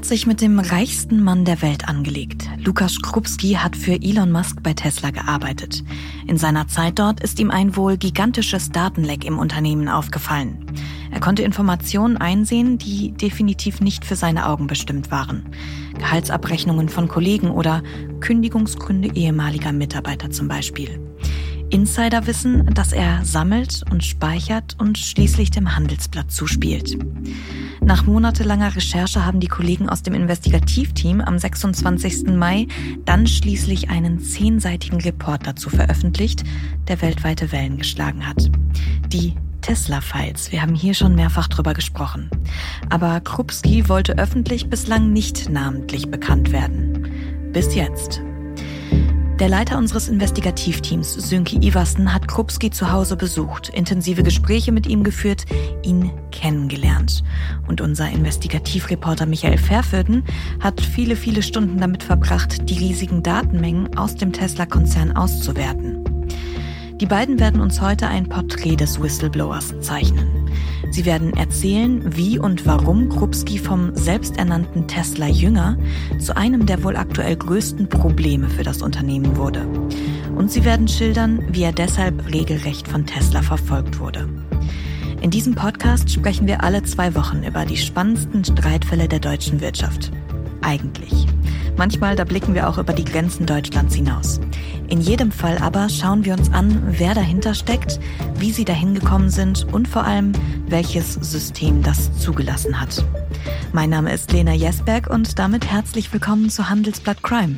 hat sich mit dem reichsten Mann der Welt angelegt. Lukas Krupski hat für Elon Musk bei Tesla gearbeitet. In seiner Zeit dort ist ihm ein wohl gigantisches Datenleck im Unternehmen aufgefallen. Er konnte Informationen einsehen, die definitiv nicht für seine Augen bestimmt waren. Gehaltsabrechnungen von Kollegen oder Kündigungsgründe ehemaliger Mitarbeiter zum Beispiel. Insider wissen, dass er sammelt und speichert und schließlich dem Handelsblatt zuspielt. Nach monatelanger Recherche haben die Kollegen aus dem Investigativteam am 26. Mai dann schließlich einen zehnseitigen Report dazu veröffentlicht, der weltweite Wellen geschlagen hat. Die Tesla-Files. Wir haben hier schon mehrfach drüber gesprochen. Aber Krupski wollte öffentlich bislang nicht namentlich bekannt werden. Bis jetzt. Der Leiter unseres Investigativteams, Sönke Iversen, hat Krupski zu Hause besucht, intensive Gespräche mit ihm geführt, ihn kennengelernt. Und unser Investigativreporter Michael Verfürden hat viele, viele Stunden damit verbracht, die riesigen Datenmengen aus dem Tesla-Konzern auszuwerten. Die beiden werden uns heute ein Porträt des Whistleblowers zeichnen. Sie werden erzählen, wie und warum Krupski vom selbsternannten Tesla-Jünger zu einem der wohl aktuell größten Probleme für das Unternehmen wurde. Und sie werden schildern, wie er deshalb regelrecht von Tesla verfolgt wurde. In diesem Podcast sprechen wir alle zwei Wochen über die spannendsten Streitfälle der deutschen Wirtschaft. Eigentlich. Manchmal, da blicken wir auch über die Grenzen Deutschlands hinaus. In jedem Fall aber schauen wir uns an, wer dahinter steckt, wie sie dahin gekommen sind und vor allem, welches System das zugelassen hat. Mein Name ist Lena Jesberg und damit herzlich willkommen zu Handelsblatt Crime.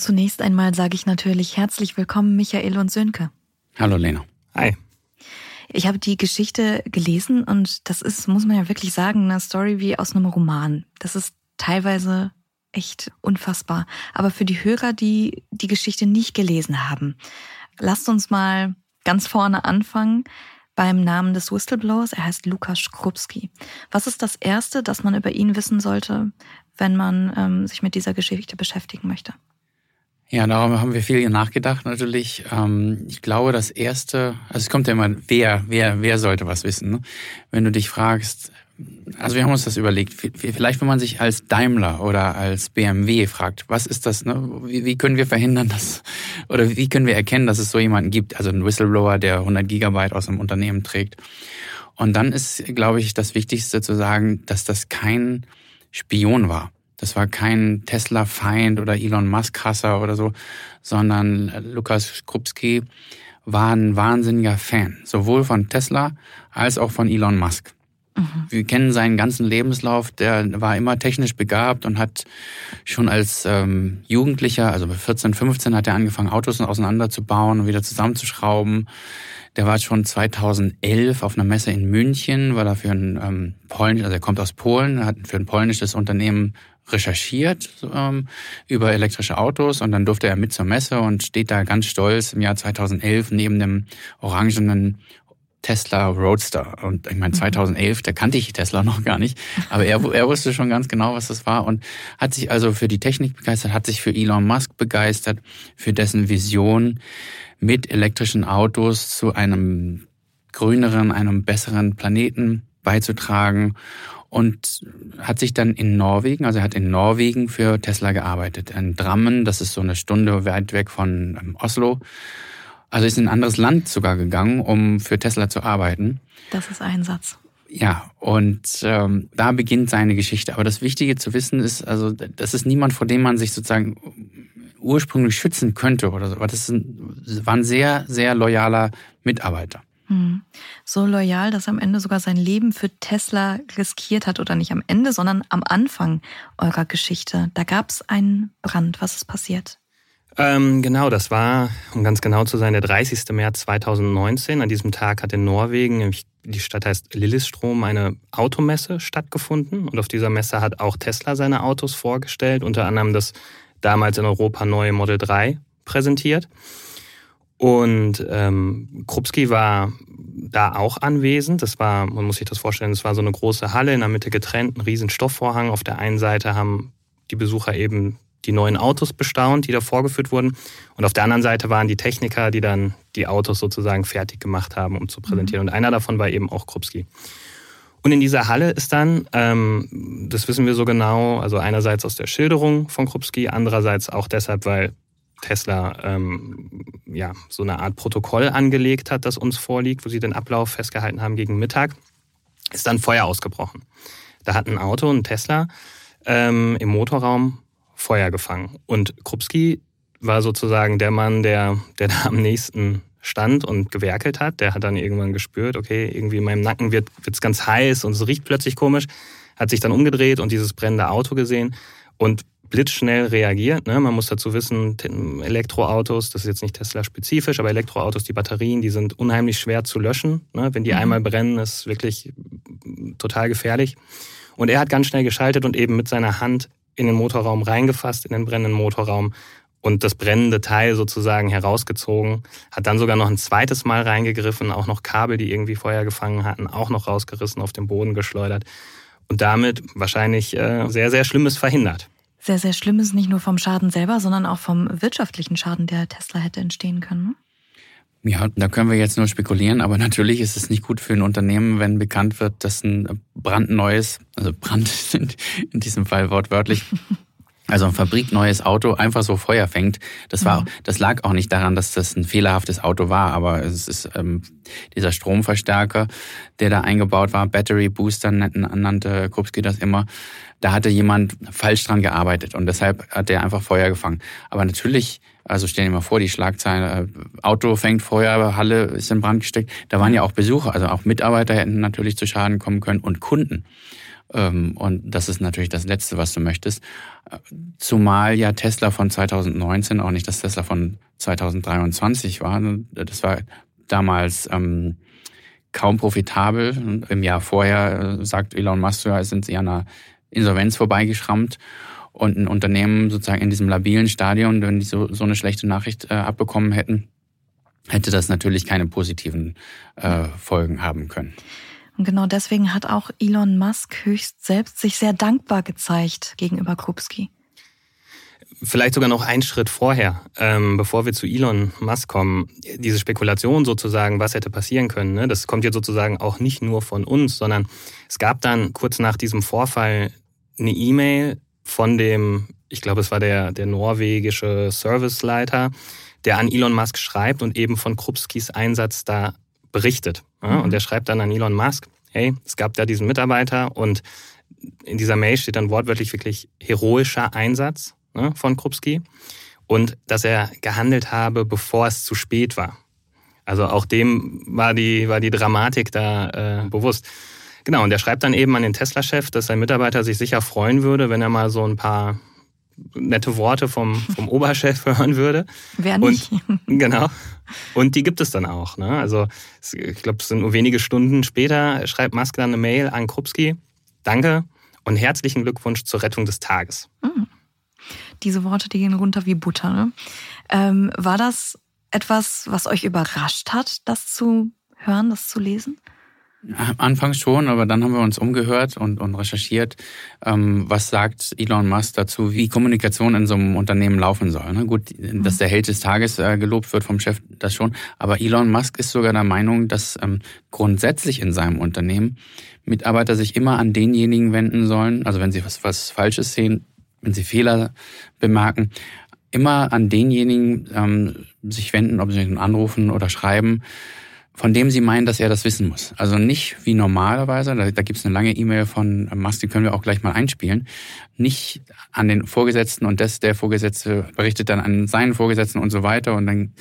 Und zunächst einmal sage ich natürlich herzlich willkommen Michael und Sönke. Hallo Lena. Hi. Ich habe die Geschichte gelesen und das ist, muss man ja wirklich sagen, eine Story wie aus einem Roman. Das ist teilweise echt unfassbar. Aber für die Hörer, die die Geschichte nicht gelesen haben, lasst uns mal ganz vorne anfangen beim Namen des Whistleblowers. Er heißt Lukas Skrupski. Was ist das Erste, das man über ihn wissen sollte, wenn man ähm, sich mit dieser Geschichte beschäftigen möchte? Ja, darum haben wir viel nachgedacht natürlich. Ähm, ich glaube, das erste, also es kommt ja immer, wer, wer, wer sollte was wissen? Ne? Wenn du dich fragst, also wir haben uns das überlegt, vielleicht wenn man sich als Daimler oder als BMW fragt, was ist das, ne? wie, wie können wir verhindern, dass, oder wie können wir erkennen, dass es so jemanden gibt, also ein Whistleblower, der 100 Gigabyte aus einem Unternehmen trägt. Und dann ist, glaube ich, das Wichtigste zu sagen, dass das kein Spion war. Das war kein Tesla-Feind oder Elon Musk-Hasser oder so, sondern Lukas Krupski war ein wahnsinniger Fan, sowohl von Tesla als auch von Elon Musk. Mhm. Wir kennen seinen ganzen Lebenslauf, der war immer technisch begabt und hat schon als ähm, Jugendlicher, also bei 14, 15, hat er angefangen, Autos auseinanderzubauen und wieder zusammenzuschrauben. Der war schon 2011 auf einer Messe in München, weil er für ein ähm, Polnisch, also er kommt aus Polen, hat für ein polnisches Unternehmen recherchiert ähm, über elektrische Autos und dann durfte er mit zur Messe und steht da ganz stolz im Jahr 2011 neben dem orangenen Tesla Roadster. Und ich meine, 2011, mhm. da kannte ich Tesla noch gar nicht, aber er, er wusste schon ganz genau, was das war und hat sich also für die Technik begeistert, hat sich für Elon Musk begeistert, für dessen Vision mit elektrischen Autos zu einem grüneren, einem besseren Planeten beizutragen und hat sich dann in Norwegen, also er hat in Norwegen für Tesla gearbeitet. In Drammen, das ist so eine Stunde weit weg von ähm, Oslo. Also ist in ein anderes Land sogar gegangen, um für Tesla zu arbeiten. Das ist Einsatz. Ja, und ähm, da beginnt seine Geschichte. Aber das Wichtige zu wissen ist, also das ist niemand, vor dem man sich sozusagen ursprünglich schützen könnte oder so. Aber das war ein sehr, sehr loyaler Mitarbeiter. Hm. So loyal, dass er am Ende sogar sein Leben für Tesla riskiert hat. Oder nicht am Ende, sondern am Anfang eurer Geschichte. Da gab es einen Brand. Was ist passiert? Ähm, genau, das war, um ganz genau zu sein, der 30. März 2019. An diesem Tag hat in Norwegen, die Stadt heißt Lillestrom, eine Automesse stattgefunden. Und auf dieser Messe hat auch Tesla seine Autos vorgestellt, unter anderem das damals in Europa neue Model 3 präsentiert. Und ähm, Krupski war da auch anwesend. Das war, man muss sich das vorstellen, es war so eine große Halle in der Mitte getrennt, ein riesen Stoffvorhang. Auf der einen Seite haben die Besucher eben die neuen Autos bestaunt, die da vorgeführt wurden. Und auf der anderen Seite waren die Techniker, die dann die Autos sozusagen fertig gemacht haben, um zu präsentieren. Mhm. Und einer davon war eben auch Krupski. Und in dieser Halle ist dann, ähm, das wissen wir so genau, also einerseits aus der Schilderung von Krupski, andererseits auch deshalb, weil Tesla ähm, ja so eine Art Protokoll angelegt hat, das uns vorliegt, wo sie den Ablauf festgehalten haben gegen Mittag, ist dann Feuer ausgebrochen. Da hat ein Auto, ein Tesla, ähm, im Motorraum Feuer gefangen. Und Krupski war sozusagen der Mann, der, der da am nächsten stand und gewerkelt hat. Der hat dann irgendwann gespürt, okay, irgendwie in meinem Nacken wird es ganz heiß und es riecht plötzlich komisch. Hat sich dann umgedreht und dieses brennende Auto gesehen und blitzschnell reagiert. Ne? Man muss dazu wissen, Elektroautos, das ist jetzt nicht Tesla-spezifisch, aber Elektroautos, die Batterien, die sind unheimlich schwer zu löschen. Ne? Wenn die mhm. einmal brennen, ist wirklich total gefährlich. Und er hat ganz schnell geschaltet und eben mit seiner Hand in den Motorraum reingefasst, in den brennenden Motorraum und das brennende Teil sozusagen herausgezogen, hat dann sogar noch ein zweites Mal reingegriffen, auch noch Kabel, die irgendwie Feuer gefangen hatten, auch noch rausgerissen, auf den Boden geschleudert und damit wahrscheinlich äh, sehr, sehr Schlimmes verhindert. Sehr, sehr schlimm ist nicht nur vom Schaden selber, sondern auch vom wirtschaftlichen Schaden, der Tesla hätte entstehen können. Ne? Ja, da können wir jetzt nur spekulieren, aber natürlich ist es nicht gut für ein Unternehmen, wenn bekannt wird, dass ein brandneues, also Brand in diesem Fall wortwörtlich, also ein fabrikneues Auto einfach so Feuer fängt. Das war, das lag auch nicht daran, dass das ein fehlerhaftes Auto war, aber es ist ähm, dieser Stromverstärker, der da eingebaut war, Battery Booster nannte Krupski das immer. Da hatte jemand falsch dran gearbeitet und deshalb hat er einfach Feuer gefangen. Aber natürlich also stell dir mal vor, die Schlagzeile, äh, Auto fängt Feuer, Halle ist in Brand gesteckt. Da waren ja auch Besucher, also auch Mitarbeiter hätten natürlich zu Schaden kommen können und Kunden. Ähm, und das ist natürlich das Letzte, was du möchtest. Zumal ja Tesla von 2019 auch nicht das Tesla von 2023 war. Das war damals ähm, kaum profitabel. Im Jahr vorher, äh, sagt Elon Musk, sind sie an einer Insolvenz vorbeigeschrammt und ein Unternehmen sozusagen in diesem labilen Stadion, wenn die so, so eine schlechte Nachricht äh, abbekommen hätten, hätte das natürlich keine positiven äh, Folgen haben können. Und genau deswegen hat auch Elon Musk höchst selbst sich sehr dankbar gezeigt gegenüber Krupski. Vielleicht sogar noch einen Schritt vorher, ähm, bevor wir zu Elon Musk kommen. Diese Spekulation sozusagen, was hätte passieren können, ne, das kommt jetzt sozusagen auch nicht nur von uns, sondern es gab dann kurz nach diesem Vorfall eine E-Mail von dem, ich glaube, es war der, der norwegische Serviceleiter, der an Elon Musk schreibt und eben von Krupskis Einsatz da berichtet. Ja, mhm. Und der schreibt dann an Elon Musk, hey, es gab da diesen Mitarbeiter und in dieser Mail steht dann wortwörtlich wirklich heroischer Einsatz ne, von Krupski und dass er gehandelt habe, bevor es zu spät war. Also auch dem war die, war die Dramatik da äh, bewusst. Genau, und er schreibt dann eben an den Tesla-Chef, dass sein Mitarbeiter sich sicher freuen würde, wenn er mal so ein paar nette Worte vom, vom Oberchef hören würde. Wer nicht? Und, genau. Und die gibt es dann auch. Ne? Also ich glaube, es sind nur wenige Stunden später, schreibt Musk dann eine Mail an Krupski. Danke und herzlichen Glückwunsch zur Rettung des Tages. Mhm. Diese Worte, die gehen runter wie Butter. Ne? Ähm, war das etwas, was euch überrascht hat, das zu hören, das zu lesen? Anfangs schon, aber dann haben wir uns umgehört und, und recherchiert, ähm, was sagt Elon Musk dazu, wie Kommunikation in so einem Unternehmen laufen soll. Ne? Gut, dass der Held des Tages äh, gelobt wird vom Chef, das schon. Aber Elon Musk ist sogar der Meinung, dass ähm, grundsätzlich in seinem Unternehmen Mitarbeiter sich immer an denjenigen wenden sollen, also wenn sie was, was Falsches sehen, wenn sie Fehler bemerken, immer an denjenigen ähm, sich wenden, ob sie ihn anrufen oder schreiben, von dem sie meinen, dass er das wissen muss. Also nicht wie normalerweise, da, da gibt es eine lange E-Mail von Musk, die können wir auch gleich mal einspielen, nicht an den Vorgesetzten und das, der Vorgesetzte berichtet dann an seinen Vorgesetzten und so weiter und dann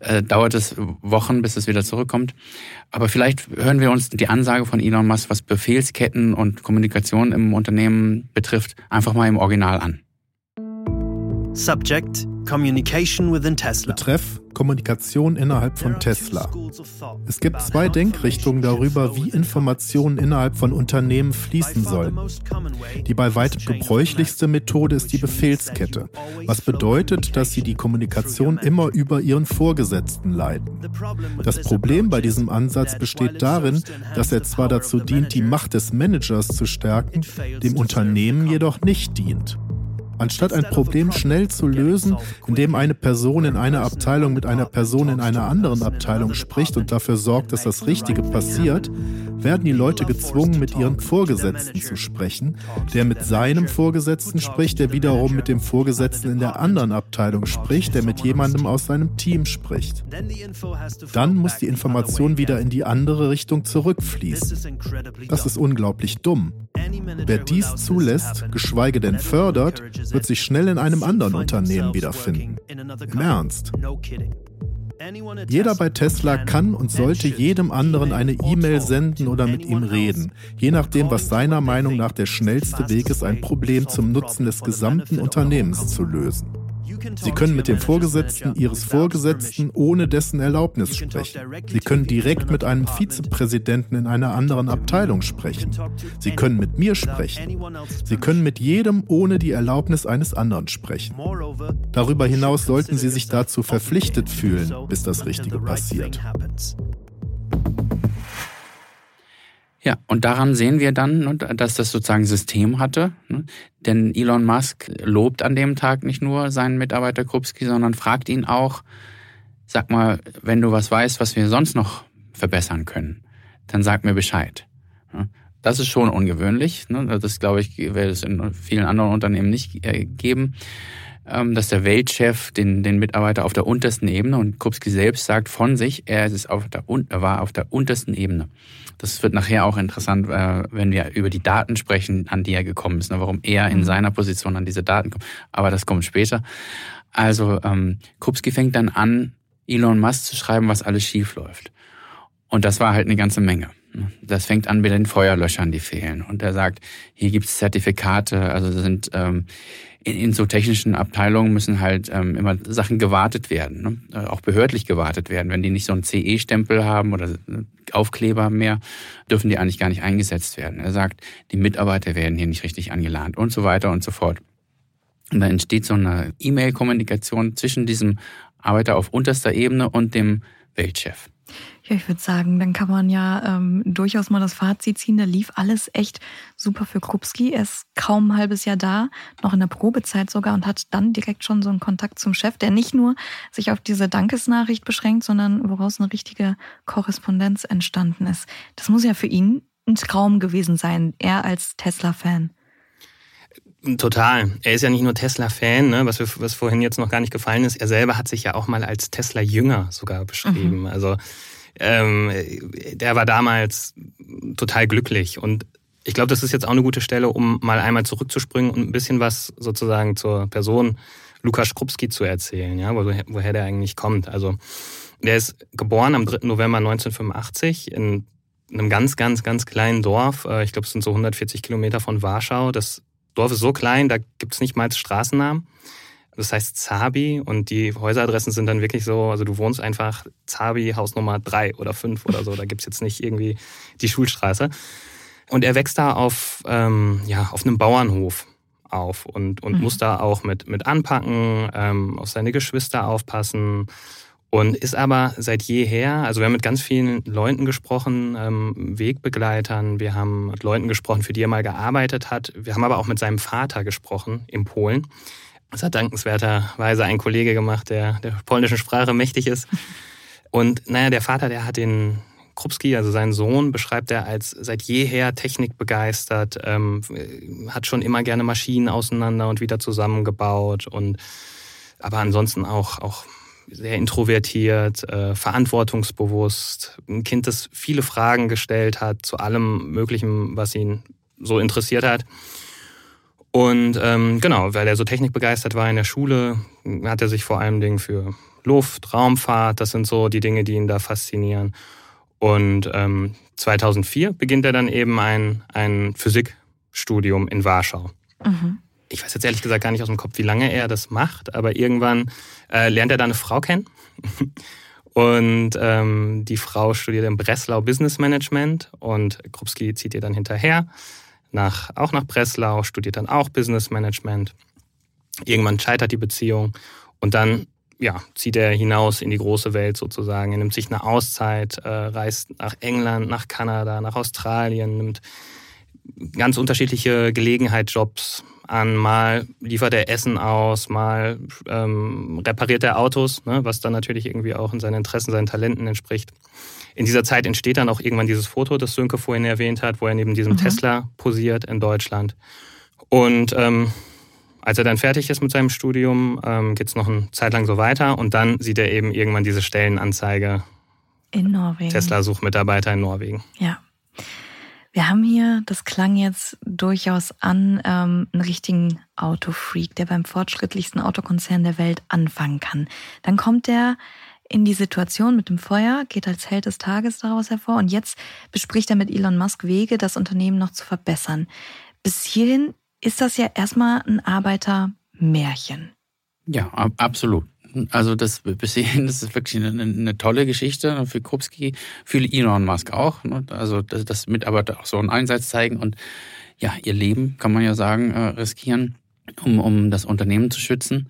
äh, dauert es Wochen, bis es wieder zurückkommt. Aber vielleicht hören wir uns die Ansage von Elon Musk, was Befehlsketten und Kommunikation im Unternehmen betrifft, einfach mal im Original an. Subject Communication within Tesla. Betreff Kommunikation innerhalb von Tesla. Es gibt zwei Denkrichtungen darüber, wie Informationen innerhalb von Unternehmen fließen sollen. Die bei weitem gebräuchlichste Methode ist die Befehlskette, was bedeutet, dass sie die Kommunikation immer über ihren Vorgesetzten leiten. Das Problem bei diesem Ansatz besteht darin, dass er zwar dazu dient, die Macht des Managers zu stärken, dem Unternehmen jedoch nicht dient. Anstatt ein Problem schnell zu lösen, indem eine Person in einer Abteilung mit einer Person in einer anderen Abteilung spricht und dafür sorgt, dass das Richtige passiert, werden die Leute gezwungen, mit ihren Vorgesetzten zu sprechen, der mit seinem Vorgesetzten spricht, der wiederum mit dem Vorgesetzten in der anderen Abteilung spricht, der mit jemandem aus seinem Team spricht. Dann muss die Information wieder in die andere Richtung zurückfließen. Das ist unglaublich dumm. Wer dies zulässt, geschweige denn fördert, wird sich schnell in einem anderen Unternehmen wiederfinden. Im Ernst. Jeder bei Tesla kann und sollte jedem anderen eine E-Mail senden oder mit ihm reden, je nachdem, was seiner Meinung nach der schnellste Weg ist, ein Problem zum Nutzen des gesamten Unternehmens zu lösen. Sie können mit dem Vorgesetzten Ihres Vorgesetzten ohne dessen Erlaubnis sprechen. Sie können direkt mit einem Vizepräsidenten in einer anderen Abteilung sprechen. Sie können mit mir sprechen. Sie können mit jedem ohne die Erlaubnis eines anderen sprechen. Darüber hinaus sollten Sie sich dazu verpflichtet fühlen, bis das Richtige passiert. Ja, und daran sehen wir dann, ne, dass das sozusagen System hatte. Ne? Denn Elon Musk lobt an dem Tag nicht nur seinen Mitarbeiter Krupski, sondern fragt ihn auch, sag mal, wenn du was weißt, was wir sonst noch verbessern können, dann sag mir Bescheid. Das ist schon ungewöhnlich. Ne? Das, glaube ich, werde es in vielen anderen Unternehmen nicht äh, geben, dass der Weltchef den, den Mitarbeiter auf der untersten Ebene und Krupski selbst sagt von sich, er ist auf der, er war auf der untersten Ebene. Das wird nachher auch interessant, äh, wenn wir über die Daten sprechen, an die er gekommen ist, ne, warum er in mhm. seiner Position an diese Daten kommt. Aber das kommt später. Also ähm, Kupski fängt dann an, Elon Musk zu schreiben, was alles schief läuft. Und das war halt eine ganze Menge. Das fängt an mit den Feuerlöschern, die fehlen. Und er sagt, hier gibt es Zertifikate, also sind ähm, in, in so technischen Abteilungen müssen halt ähm, immer Sachen gewartet werden, ne? Äh, auch behördlich gewartet werden. Wenn die nicht so einen CE-Stempel haben oder Aufkleber mehr, dürfen die eigentlich gar nicht eingesetzt werden. Er sagt, die Mitarbeiter werden hier nicht richtig angelernt und so weiter und so fort. Und da entsteht so eine E-Mail-Kommunikation zwischen diesem Arbeiter auf unterster Ebene und dem Weltchef. Ja, ich würde sagen, dann kann man ja ähm, durchaus mal das Fazit ziehen. Da lief alles echt super für Krupski. Er ist kaum ein halbes Jahr da, noch in der Probezeit sogar und hat dann direkt schon so einen Kontakt zum Chef, der nicht nur sich auf diese Dankesnachricht beschränkt, sondern woraus eine richtige Korrespondenz entstanden ist. Das muss ja für ihn ein Traum gewesen sein, er als Tesla-Fan. Total. Er ist ja nicht nur Tesla-Fan, ne, was, was vorhin jetzt noch gar nicht gefallen ist. Er selber hat sich ja auch mal als Tesla-Jünger sogar beschrieben. Mhm. Also ähm, der war damals total glücklich. Und ich glaube, das ist jetzt auch eine gute Stelle, um mal einmal zurückzuspringen und ein bisschen was sozusagen zur Person Lukas Krupski zu erzählen, ja, woher, woher der eigentlich kommt. Also der ist geboren am 3. November 1985 in einem ganz, ganz, ganz kleinen Dorf. Äh, ich glaube, es sind so 140 Kilometer von Warschau. Das Dorf ist so klein, da gibt es nicht mal Straßennamen. Das heißt Zabi und die Häuseradressen sind dann wirklich so, also du wohnst einfach Zabi, Hausnummer drei oder fünf oder so. Da gibt's jetzt nicht irgendwie die Schulstraße. Und er wächst da auf, ähm, ja, auf einem Bauernhof auf und, und mhm. muss da auch mit, mit anpacken, ähm, auf seine Geschwister aufpassen und ist aber seit jeher, also wir haben mit ganz vielen Leuten gesprochen, ähm, Wegbegleitern, wir haben mit Leuten gesprochen, für die er mal gearbeitet hat. Wir haben aber auch mit seinem Vater gesprochen in Polen. Das hat dankenswerterweise ein Kollege gemacht, der der polnischen Sprache mächtig ist. Und naja, der Vater, der hat den Krupski, also seinen Sohn, beschreibt er als seit jeher technikbegeistert, ähm, hat schon immer gerne Maschinen auseinander und wieder zusammengebaut und aber ansonsten auch, auch sehr introvertiert, äh, verantwortungsbewusst, ein Kind, das viele Fragen gestellt hat zu allem Möglichen, was ihn so interessiert hat. Und ähm, genau, weil er so technikbegeistert war in der Schule, hat er sich vor allem Dingen für Luft, Raumfahrt, das sind so die Dinge, die ihn da faszinieren. Und ähm, 2004 beginnt er dann eben ein, ein Physikstudium in Warschau. Mhm. Ich weiß jetzt ehrlich gesagt gar nicht aus dem Kopf, wie lange er das macht, aber irgendwann äh, lernt er da eine Frau kennen. Und ähm, die Frau studiert in Breslau Business Management und Krupski zieht ihr dann hinterher nach, auch nach Breslau, studiert dann auch Business Management. Irgendwann scheitert die Beziehung und dann ja, zieht er hinaus in die große Welt sozusagen. Er nimmt sich eine Auszeit, äh, reist nach England, nach Kanada, nach Australien, nimmt ganz unterschiedliche Gelegenheitsjobs an, mal liefert er Essen aus, mal ähm, repariert er Autos, ne, was dann natürlich irgendwie auch in seinen Interessen, seinen Talenten entspricht. In dieser Zeit entsteht dann auch irgendwann dieses Foto, das Sönke vorhin erwähnt hat, wo er neben diesem mhm. Tesla posiert in Deutschland. Und ähm, als er dann fertig ist mit seinem Studium, ähm, geht es noch eine Zeit lang so weiter und dann sieht er eben irgendwann diese Stellenanzeige. In Norwegen. Tesla sucht Mitarbeiter in Norwegen. Ja. Wir haben hier, das klang jetzt durchaus an, ähm, einen richtigen Autofreak, der beim fortschrittlichsten Autokonzern der Welt anfangen kann. Dann kommt er in die Situation mit dem Feuer, geht als Held des Tages daraus hervor und jetzt bespricht er mit Elon Musk Wege, das Unternehmen noch zu verbessern. Bis hierhin ist das ja erstmal ein Arbeitermärchen. Ja, ab, absolut. Also das bisher das ist wirklich eine, eine, tolle Geschichte für Krupski, für Elon Musk auch. Ne? Also dass, dass Mitarbeiter auch so einen Einsatz zeigen und ja, ihr Leben, kann man ja sagen, äh, riskieren, um, um das Unternehmen zu schützen.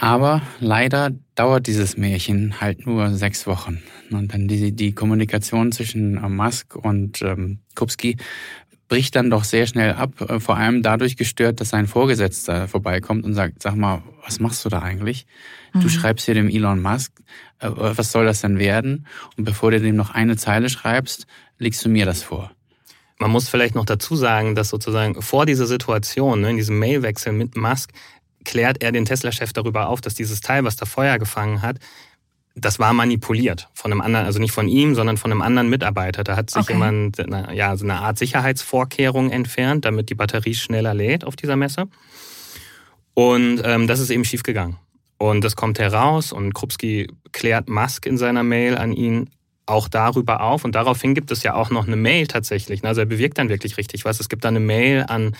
Aber leider dauert dieses Märchen halt nur sechs Wochen. Und dann die, die Kommunikation zwischen äh, Musk und ähm, Kupski bricht dann doch sehr schnell ab, äh, vor allem dadurch gestört, dass sein Vorgesetzter vorbeikommt und sagt, sag mal, was machst du da eigentlich? Mhm. Du schreibst hier dem Elon Musk, äh, was soll das denn werden? Und bevor du dem noch eine Zeile schreibst, legst du mir das vor. Man muss vielleicht noch dazu sagen, dass sozusagen vor dieser Situation, ne, in diesem Mailwechsel mit Musk, klärt er den Tesla-Chef darüber auf, dass dieses Teil, was da Feuer gefangen hat, das war manipuliert von einem anderen, also nicht von ihm, sondern von einem anderen Mitarbeiter. Da hat sich okay. jemand ja, so eine Art Sicherheitsvorkehrung entfernt, damit die Batterie schneller lädt auf dieser Messe. Und ähm, das ist eben schiefgegangen. Und das kommt heraus und Krupski klärt Musk in seiner Mail an ihn auch darüber auf. Und daraufhin gibt es ja auch noch eine Mail tatsächlich. Also er bewirkt dann wirklich richtig was. Es gibt dann eine Mail an,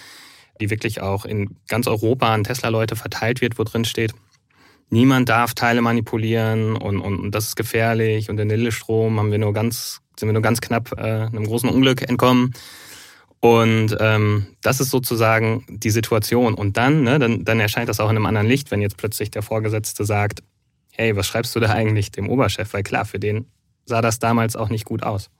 die wirklich auch in ganz Europa an Tesla-Leute verteilt wird, wo drin steht, niemand darf Teile manipulieren und, und, und das ist gefährlich und in Lillestrom haben wir nur ganz, sind wir nur ganz knapp äh, einem großen Unglück entkommen. Und ähm, das ist sozusagen die Situation. Und dann, ne, dann, dann erscheint das auch in einem anderen Licht, wenn jetzt plötzlich der Vorgesetzte sagt, hey, was schreibst du da eigentlich dem Oberchef? Weil klar, für den sah das damals auch nicht gut aus.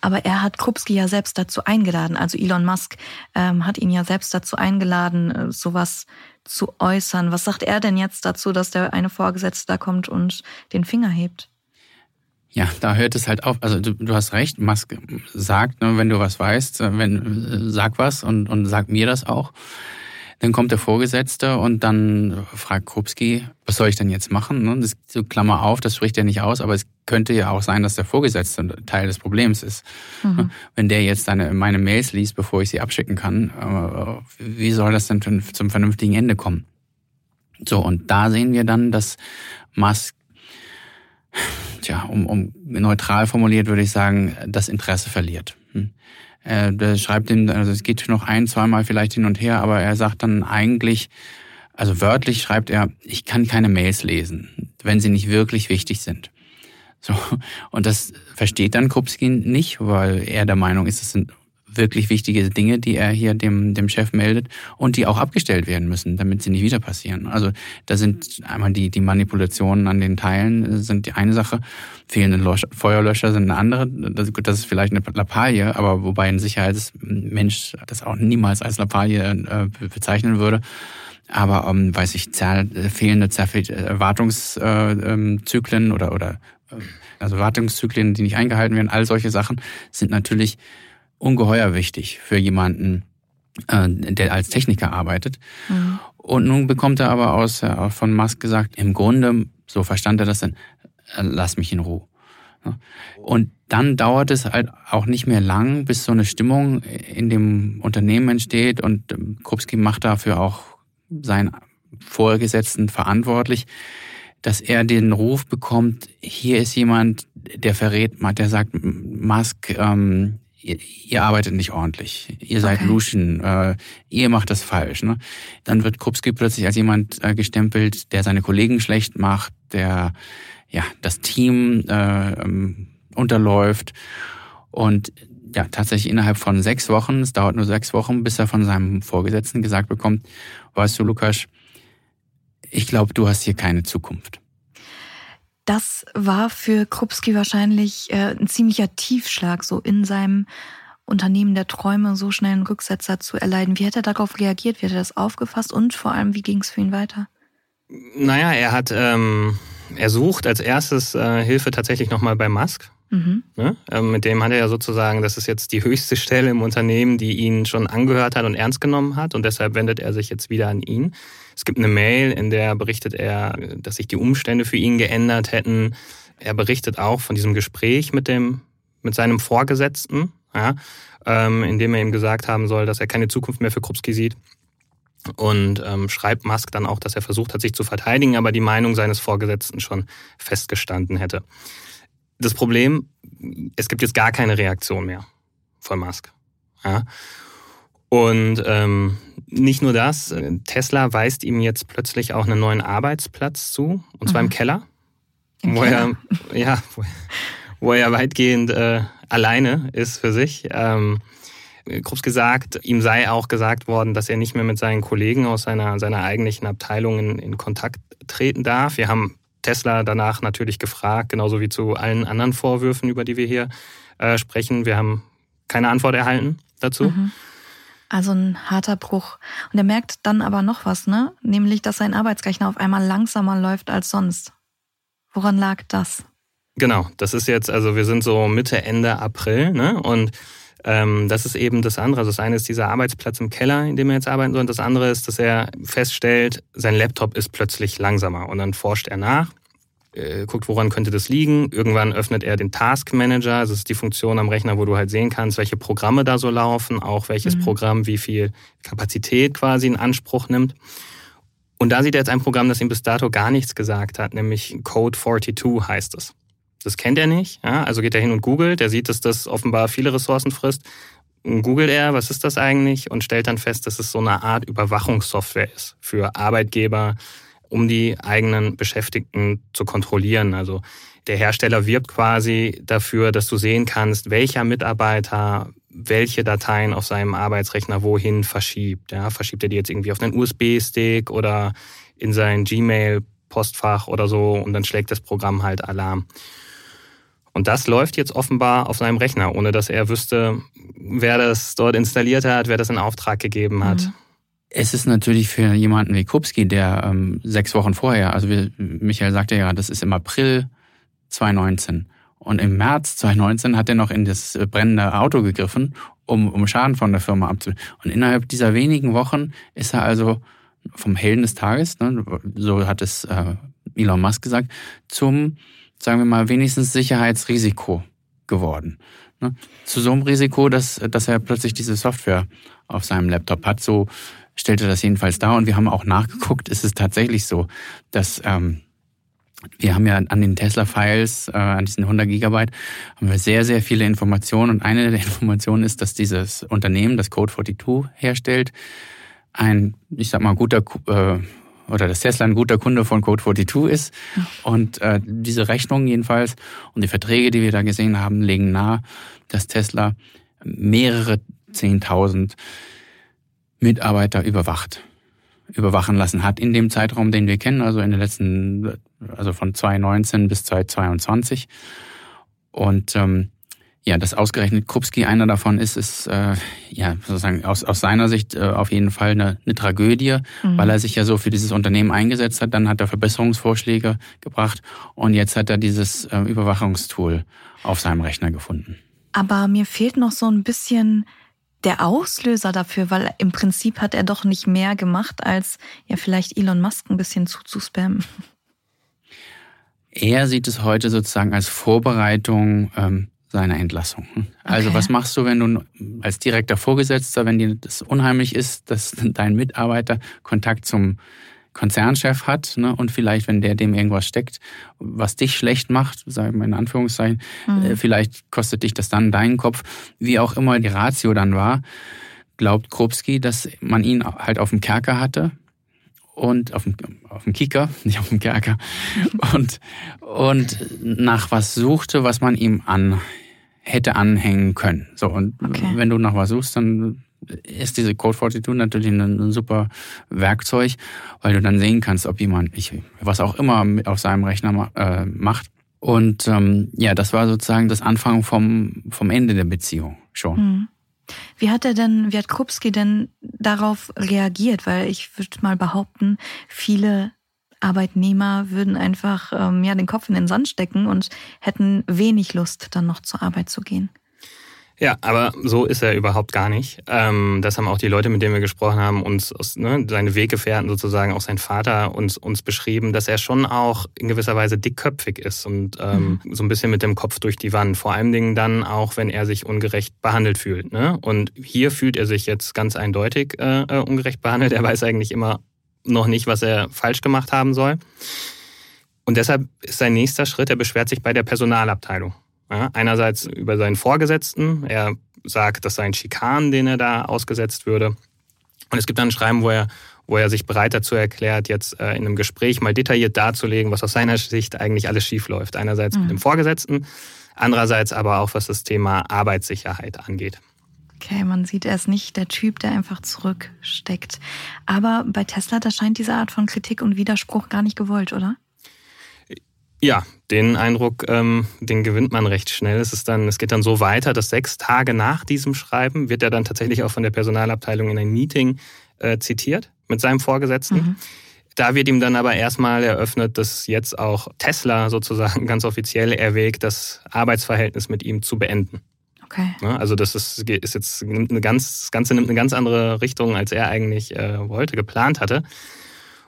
Aber er hat Krupski ja selbst dazu eingeladen. Also Elon Musk ähm, hat ihn ja selbst dazu eingeladen, äh, sowas zu äußern. Was sagt er denn jetzt dazu, dass der eine Vorgesetzte da kommt und den Finger hebt? Ja, da hört es halt auf. Also du, du hast recht, Musk sagt, ne, wenn du was weißt, äh, wenn, sag was und, und sag mir das auch. Dann kommt der Vorgesetzte und dann fragt Krupski, was soll ich denn jetzt machen? Ne? Das so Klammer auf, das spricht er nicht aus, aber es könnte ja auch sein, dass der Vorgesetzte Teil des Problems ist. Mhm. Ne? Wenn der jetzt deine, meine Mails liest, bevor ich sie abschicken kann, äh, wie soll das denn zum vernünftigen Ende kommen? So, und da sehen wir dann, dass Musk, tja, um, um neutral formuliert würde ich sagen, das Interesse verliert. Er der schreibt ihm, also es geht noch ein, zweimal vielleicht hin und her, aber er sagt dann eigentlich, also wörtlich schreibt er, ich kann keine Mails lesen, wenn sie nicht wirklich wichtig sind. So, und das versteht dann Krupski nicht, weil er der Meinung ist, es sind wirklich wichtige Dinge, die er hier dem, dem Chef meldet und die auch abgestellt werden müssen, damit sie nicht wieder passieren. Also da sind einmal die, die Manipulationen an den Teilen sind die eine Sache, fehlende Feuerlöscher sind eine andere. Das, das ist vielleicht eine Lappalie, aber wobei ein Sicherheitsmensch das auch niemals als Lappalie äh, bezeichnen würde. Aber ähm, weiß ich, fehlende Wartungszyklen äh, ähm, oder, oder äh, also Wartungszyklen, die nicht eingehalten werden, all solche Sachen sind natürlich ungeheuer wichtig für jemanden, äh, der als Techniker arbeitet. Mhm. Und nun bekommt er aber aus äh, von Musk gesagt, im Grunde, so verstand er das dann, äh, lass mich in Ruhe. Und dann dauert es halt auch nicht mehr lang, bis so eine Stimmung in dem Unternehmen entsteht und ähm, Krupski macht dafür auch seinen Vorgesetzten verantwortlich, dass er den Ruf bekommt, hier ist jemand, der verrät, der sagt, Musk, ähm, ihr, ihr arbeitet nicht ordentlich, ihr seid okay. Luschen, äh, ihr macht das falsch. Ne? Dann wird Krupski plötzlich als jemand äh, gestempelt, der seine Kollegen schlecht macht, der ja das Team äh, ähm, unterläuft und ja tatsächlich innerhalb von sechs Wochen, es dauert nur sechs Wochen, bis er von seinem Vorgesetzten gesagt bekommt, weißt du, Lukas, ich glaube, du hast hier keine Zukunft. Das war für Krupski wahrscheinlich äh, ein ziemlicher Tiefschlag so in seinem Unternehmen der Träume so schnell einen Rücksetzer zu erleiden? Wie hätte er darauf reagiert? Wie hätte er das aufgefasst? Und vor allem, wie ging es für ihn weiter? Naja, er hat, ähm, er sucht als erstes äh, Hilfe tatsächlich nochmal bei Musk. Mhm. Ne? Ähm, mit dem hat er ja sozusagen, das ist jetzt die höchste Stelle im Unternehmen, die ihn schon angehört hat und ernst genommen hat. Und deshalb wendet er sich jetzt wieder an ihn. Es gibt eine Mail, in der berichtet er, dass sich die Umstände für ihn geändert hätten. Er berichtet auch von diesem Gespräch mit dem, mit seinem Vorgesetzten, ja, ähm, in dem er ihm gesagt haben soll, dass er keine Zukunft mehr für Krupski sieht. Und ähm, schreibt Musk dann auch, dass er versucht hat, sich zu verteidigen, aber die Meinung seines Vorgesetzten schon festgestanden hätte. Das Problem, es gibt jetzt gar keine Reaktion mehr von Musk. Ja? Und ähm, nicht nur das, Tesla weist ihm jetzt plötzlich auch einen neuen Arbeitsplatz zu, und zwar mhm. im Keller. Im wo Keller. er, ja, wo, wo er weitgehend äh, alleine ist für sich. Ähm, Krups gesagt, ihm sei auch gesagt worden, dass er nicht mehr mit seinen Kollegen aus seiner, seiner eigentlichen Abteilung in, in Kontakt treten darf. Wir haben Tesla danach natürlich gefragt, genauso wie zu allen anderen Vorwürfen, über die wir hier äh, sprechen. Wir haben keine Antwort erhalten dazu. Mhm. Also ein harter Bruch. Und er merkt dann aber noch was, ne? Nämlich, dass sein Arbeitsrechner auf einmal langsamer läuft als sonst. Woran lag das? Genau, das ist jetzt, also wir sind so Mitte, Ende April, ne? Und ähm, das ist eben das andere. Also das eine ist dieser Arbeitsplatz im Keller, in dem er jetzt arbeiten soll. Und das andere ist, dass er feststellt, sein Laptop ist plötzlich langsamer. Und dann forscht er nach, äh, guckt, woran könnte das liegen. Irgendwann öffnet er den Task Manager. Das ist die Funktion am Rechner, wo du halt sehen kannst, welche Programme da so laufen, auch welches mhm. Programm wie viel Kapazität quasi in Anspruch nimmt. Und da sieht er jetzt ein Programm, das ihm bis dato gar nichts gesagt hat, nämlich Code 42 heißt es. Das kennt er nicht. Ja? Also geht er hin und googelt. Er sieht, dass das offenbar viele Ressourcen frisst. Googelt er, was ist das eigentlich? Und stellt dann fest, dass es so eine Art Überwachungssoftware ist für Arbeitgeber, um die eigenen Beschäftigten zu kontrollieren. Also der Hersteller wirbt quasi dafür, dass du sehen kannst, welcher Mitarbeiter welche Dateien auf seinem Arbeitsrechner wohin verschiebt. Ja, verschiebt er die jetzt irgendwie auf einen USB-Stick oder in sein Gmail-Postfach oder so und dann schlägt das Programm halt Alarm. Und das läuft jetzt offenbar auf seinem Rechner, ohne dass er wüsste, wer das dort installiert hat, wer das in Auftrag gegeben hat. Mhm. Es ist natürlich für jemanden wie Krupski, der ähm, sechs Wochen vorher, also wie Michael sagte ja, das ist im April 2019. Und im März 2019 hat er noch in das brennende Auto gegriffen, um, um Schaden von der Firma abzuwenden. Und innerhalb dieser wenigen Wochen ist er also vom Helden des Tages, ne, so hat es äh, Elon Musk gesagt, zum sagen wir mal, wenigstens Sicherheitsrisiko geworden. Ne? Zu so einem Risiko, dass, dass er plötzlich diese Software auf seinem Laptop hat. So stellte das jedenfalls dar. Und wir haben auch nachgeguckt, ist es tatsächlich so, dass ähm, wir haben ja an den Tesla-Files, äh, an diesen 100 Gigabyte, haben wir sehr, sehr viele Informationen. Und eine der Informationen ist, dass dieses Unternehmen, das Code42 herstellt, ein, ich sag mal, guter äh, oder dass Tesla ein guter Kunde von Code42 ist. Und äh, diese Rechnungen jedenfalls und die Verträge, die wir da gesehen haben, legen nahe, dass Tesla mehrere Zehntausend Mitarbeiter überwacht, überwachen lassen hat in dem Zeitraum, den wir kennen, also in den letzten, also von 2019 bis 2022. Und ähm, ja, dass ausgerechnet Krupski einer davon ist, ist äh, ja sozusagen aus, aus seiner Sicht äh, auf jeden Fall eine, eine Tragödie, mhm. weil er sich ja so für dieses Unternehmen eingesetzt hat. Dann hat er Verbesserungsvorschläge gebracht und jetzt hat er dieses äh, Überwachungstool auf seinem Rechner gefunden. Aber mir fehlt noch so ein bisschen der Auslöser dafür, weil im Prinzip hat er doch nicht mehr gemacht, als ja vielleicht Elon Musk ein bisschen zuzuspammen. Er sieht es heute sozusagen als Vorbereitung ähm, seiner Entlassung. Also okay. was machst du, wenn du als direkter Vorgesetzter, wenn dir das unheimlich ist, dass dein Mitarbeiter Kontakt zum Konzernchef hat ne, und vielleicht, wenn der dem irgendwas steckt, was dich schlecht macht, sagen wir in Anführungszeichen, mhm. äh, vielleicht kostet dich das dann deinen Kopf, wie auch immer die Ratio dann war, glaubt Krupski, dass man ihn halt auf dem Kerker hatte und auf dem, auf dem Kicker, nicht auf dem Kerker, und, und nach was suchte, was man ihm an hätte anhängen können. So, und okay. wenn du nach was suchst, dann ist diese Code 42 natürlich ein, super Werkzeug, weil du dann sehen kannst, ob jemand, ich, was auch immer auf seinem Rechner äh, macht. Und ähm, ja, das war sozusagen das Anfang vom, vom Ende der Beziehung schon. Mhm. Wie hat er denn, wie hat Krupski denn darauf reagiert? Weil ich würde mal behaupten, viele Arbeitnehmer würden einfach ähm, ja, den Kopf in den Sand stecken und hätten wenig Lust, dann noch zur Arbeit zu gehen. Ja, aber so ist er überhaupt gar nicht. Ähm, das haben auch die Leute, mit denen wir gesprochen haben, uns, ne, seine Weggefährten sozusagen, auch sein Vater uns, uns beschrieben, dass er schon auch in gewisser Weise dickköpfig ist und ähm, mhm. so ein bisschen mit dem Kopf durch die Wand. Vor allen Dingen dann auch, wenn er sich ungerecht behandelt fühlt. Ne? Und hier fühlt er sich jetzt ganz eindeutig äh, äh ungerecht behandelt. Er weiß eigentlich immer noch nicht, was er falsch gemacht haben soll. Und deshalb ist sein nächster Schritt, er beschwert sich bei der Personalabteilung. Ja, einerseits über seinen Vorgesetzten. Er sagt, das sei ein Schikan, den er da ausgesetzt würde. Und es gibt dann ein Schreiben, wo er, wo er sich bereit dazu erklärt, jetzt äh, in einem Gespräch mal detailliert darzulegen, was aus seiner Sicht eigentlich alles schiefläuft. Einerseits mhm. mit dem Vorgesetzten, andererseits aber auch, was das Thema Arbeitssicherheit angeht. Okay, man sieht, er ist nicht der Typ, der einfach zurücksteckt. Aber bei Tesla, da scheint diese Art von Kritik und Widerspruch gar nicht gewollt, oder? Ja, den Eindruck, ähm, den gewinnt man recht schnell. Es ist dann, es geht dann so weiter, dass sechs Tage nach diesem Schreiben wird er dann tatsächlich auch von der Personalabteilung in ein Meeting äh, zitiert mit seinem Vorgesetzten. Mhm. Da wird ihm dann aber erstmal eröffnet, dass jetzt auch Tesla sozusagen ganz offiziell erwägt, das Arbeitsverhältnis mit ihm zu beenden. Okay. Also das ist, ist jetzt eine ganz, das Ganze nimmt eine ganz andere Richtung, als er eigentlich äh, wollte, geplant hatte.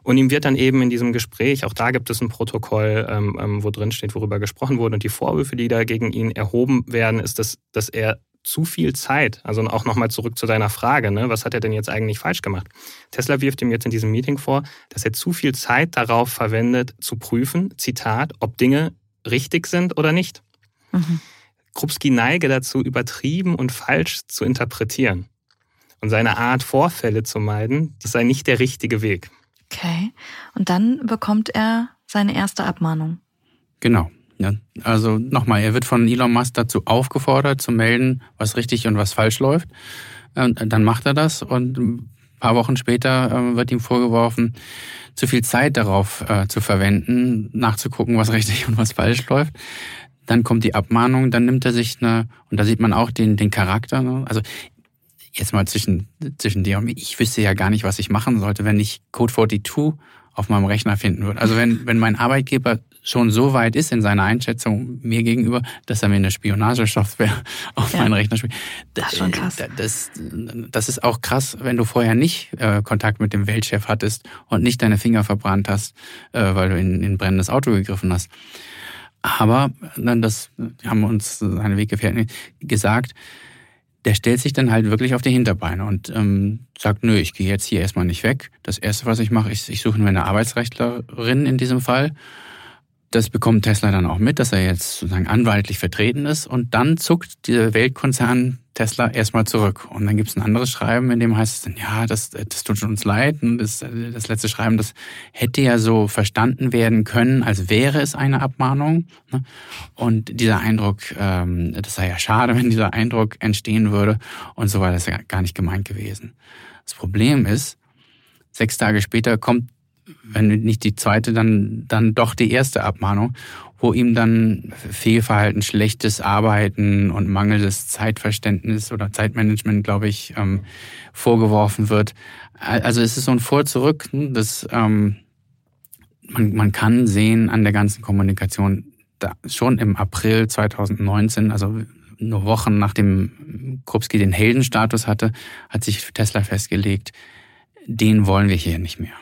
Und ihm wird dann eben in diesem Gespräch, auch da gibt es ein Protokoll, ähm, ähm, wo drin steht, worüber gesprochen wurde. Und die Vorwürfe, die da gegen ihn erhoben werden, ist, dass, dass er zu viel Zeit, also auch nochmal zurück zu deiner Frage, ne, was hat er denn jetzt eigentlich falsch gemacht? Tesla wirft ihm jetzt in diesem Meeting vor, dass er zu viel Zeit darauf verwendet, zu prüfen, Zitat, ob Dinge richtig sind oder nicht. Mhm. Krupski neige dazu, übertrieben und falsch zu interpretieren. Und seine Art, Vorfälle zu meiden, das sei nicht der richtige Weg. Okay. Und dann bekommt er seine erste Abmahnung. Genau. Ja. Also nochmal, er wird von Elon Musk dazu aufgefordert, zu melden, was richtig und was falsch läuft. Und dann macht er das und ein paar Wochen später äh, wird ihm vorgeworfen, zu viel Zeit darauf äh, zu verwenden, nachzugucken, was richtig und was falsch läuft. Dann kommt die Abmahnung, dann nimmt er sich eine, und da sieht man auch den, den Charakter. Ne? Also jetzt mal zwischen, zwischen dir und mir, ich wüsste ja gar nicht, was ich machen sollte, wenn ich Code 42 auf meinem Rechner finden würde. Also wenn, wenn mein Arbeitgeber schon so weit ist in seiner Einschätzung mir gegenüber, dass er mir eine Spionagesoftware auf ja. meinen Rechner spielt. Das ist schon krass. Das, das ist auch krass, wenn du vorher nicht äh, Kontakt mit dem Weltchef hattest und nicht deine Finger verbrannt hast, äh, weil du in, in ein brennendes Auto gegriffen hast. Aber dann das haben uns seine Weggefährten gesagt, der stellt sich dann halt wirklich auf die Hinterbeine und ähm, sagt, nö, ich gehe jetzt hier erstmal nicht weg. Das Erste, was ich mache, ist, ich suche mir eine Arbeitsrechtlerin in diesem Fall das bekommt Tesla dann auch mit, dass er jetzt sozusagen anwaltlich vertreten ist. Und dann zuckt dieser Weltkonzern Tesla erstmal zurück. Und dann gibt es ein anderes Schreiben, in dem heißt es dann, ja, das, das tut uns leid. Und das, das letzte Schreiben, das hätte ja so verstanden werden können, als wäre es eine Abmahnung. Ne? Und dieser Eindruck, ähm, das sei ja schade, wenn dieser Eindruck entstehen würde. Und so war das ja gar nicht gemeint gewesen. Das Problem ist, sechs Tage später kommt wenn nicht die zweite, dann, dann doch die erste Abmahnung, wo ihm dann Fehlverhalten, schlechtes Arbeiten und mangelndes Zeitverständnis oder Zeitmanagement, glaube ich, ähm, vorgeworfen wird. Also es ist so ein Vor-Zurück, hm, das ähm, man, man kann sehen an der ganzen Kommunikation, da, schon im April 2019, also nur Wochen nachdem Krupski den Heldenstatus hatte, hat sich Tesla festgelegt, den wollen wir hier nicht mehr.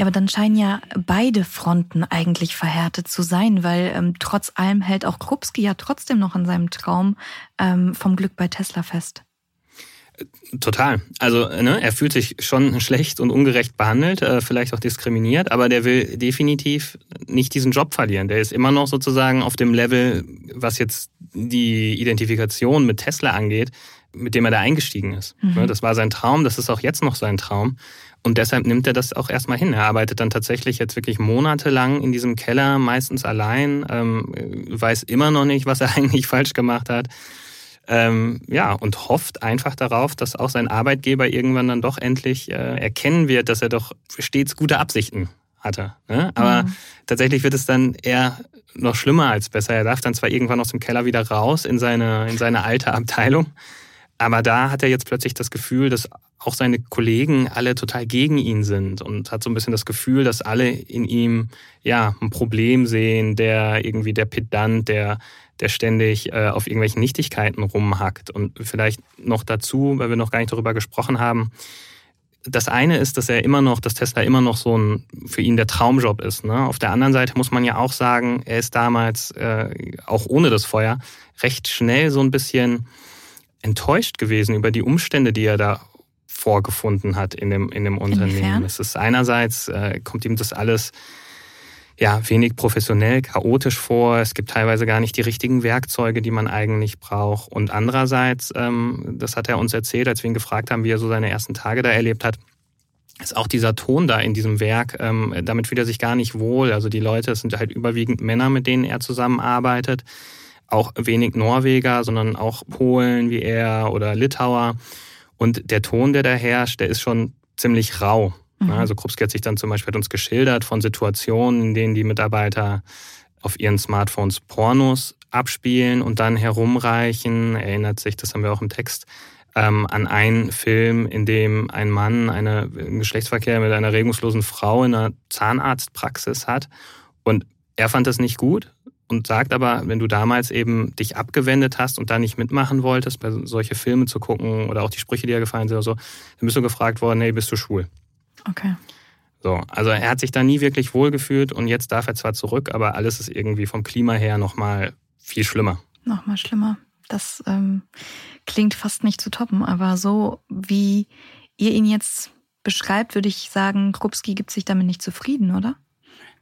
Ja, aber dann scheinen ja beide Fronten eigentlich verhärtet zu sein, weil ähm, trotz allem hält auch Krupski ja trotzdem noch an seinem Traum ähm, vom Glück bei Tesla fest. Total. Also ne, er fühlt sich schon schlecht und ungerecht behandelt, äh, vielleicht auch diskriminiert, aber der will definitiv nicht diesen Job verlieren. Der ist immer noch sozusagen auf dem Level, was jetzt die Identifikation mit Tesla angeht, mit dem er da eingestiegen ist. Mhm. Das war sein Traum, das ist auch jetzt noch sein Traum. Und deshalb nimmt er das auch erstmal hin. Er arbeitet dann tatsächlich jetzt wirklich monatelang in diesem Keller, meistens allein, ähm, weiß immer noch nicht, was er eigentlich falsch gemacht hat. Ähm, ja, und hofft einfach darauf, dass auch sein Arbeitgeber irgendwann dann doch endlich äh, erkennen wird, dass er doch stets gute Absichten hatte. Ne? Aber mhm. tatsächlich wird es dann eher noch schlimmer als besser. Er darf dann zwar irgendwann aus dem Keller wieder raus in seine, in seine alte Abteilung, Aber da hat er jetzt plötzlich das Gefühl, dass auch seine Kollegen alle total gegen ihn sind und hat so ein bisschen das Gefühl, dass alle in ihm ja ein Problem sehen, der irgendwie der Pedant, der der ständig äh, auf irgendwelchen Nichtigkeiten rumhackt. Und vielleicht noch dazu, weil wir noch gar nicht darüber gesprochen haben, das eine ist, dass er immer noch, dass Tesla immer noch so ein für ihn der Traumjob ist. Ne? Auf der anderen Seite muss man ja auch sagen, er ist damals äh, auch ohne das Feuer recht schnell so ein bisschen enttäuscht gewesen über die Umstände, die er da vorgefunden hat in dem in dem Unternehmen. Inwiefern? Es ist einerseits äh, kommt ihm das alles ja, wenig professionell, chaotisch vor. Es gibt teilweise gar nicht die richtigen Werkzeuge, die man eigentlich braucht. Und andererseits, ähm, das hat er uns erzählt, als wir ihn gefragt haben, wie er so seine ersten Tage da erlebt hat, ist auch dieser Ton da in diesem Werk, ähm, damit fühlt er sich gar nicht wohl. Also die Leute, es sind halt überwiegend Männer, mit denen er zusammenarbeitet. Auch wenig Norweger, sondern auch Polen wie er oder Litauer. Und der Ton, der da herrscht, der ist schon ziemlich rau. Mhm. Also Krupski hat sich dann zum Beispiel hat uns geschildert von Situationen, in denen die Mitarbeiter auf ihren Smartphones Pornos abspielen und dann herumreichen. Erinnert sich, das haben wir auch im Text, ähm, an einen Film, in dem ein Mann eine, einen Geschlechtsverkehr mit einer regungslosen Frau in einer Zahnarztpraxis hat. Und er fand das nicht gut und sagt aber, wenn du damals eben dich abgewendet hast und da nicht mitmachen wolltest, bei solche Filme zu gucken oder auch die Sprüche, die dir gefallen sind oder so, dann bist du gefragt worden, hey, bist du schwul? Okay. So, also er hat sich da nie wirklich wohlgefühlt und jetzt darf er zwar zurück, aber alles ist irgendwie vom Klima her nochmal viel schlimmer. Nochmal schlimmer. Das ähm, klingt fast nicht zu toppen, aber so wie ihr ihn jetzt beschreibt, würde ich sagen, Krupski gibt sich damit nicht zufrieden, oder?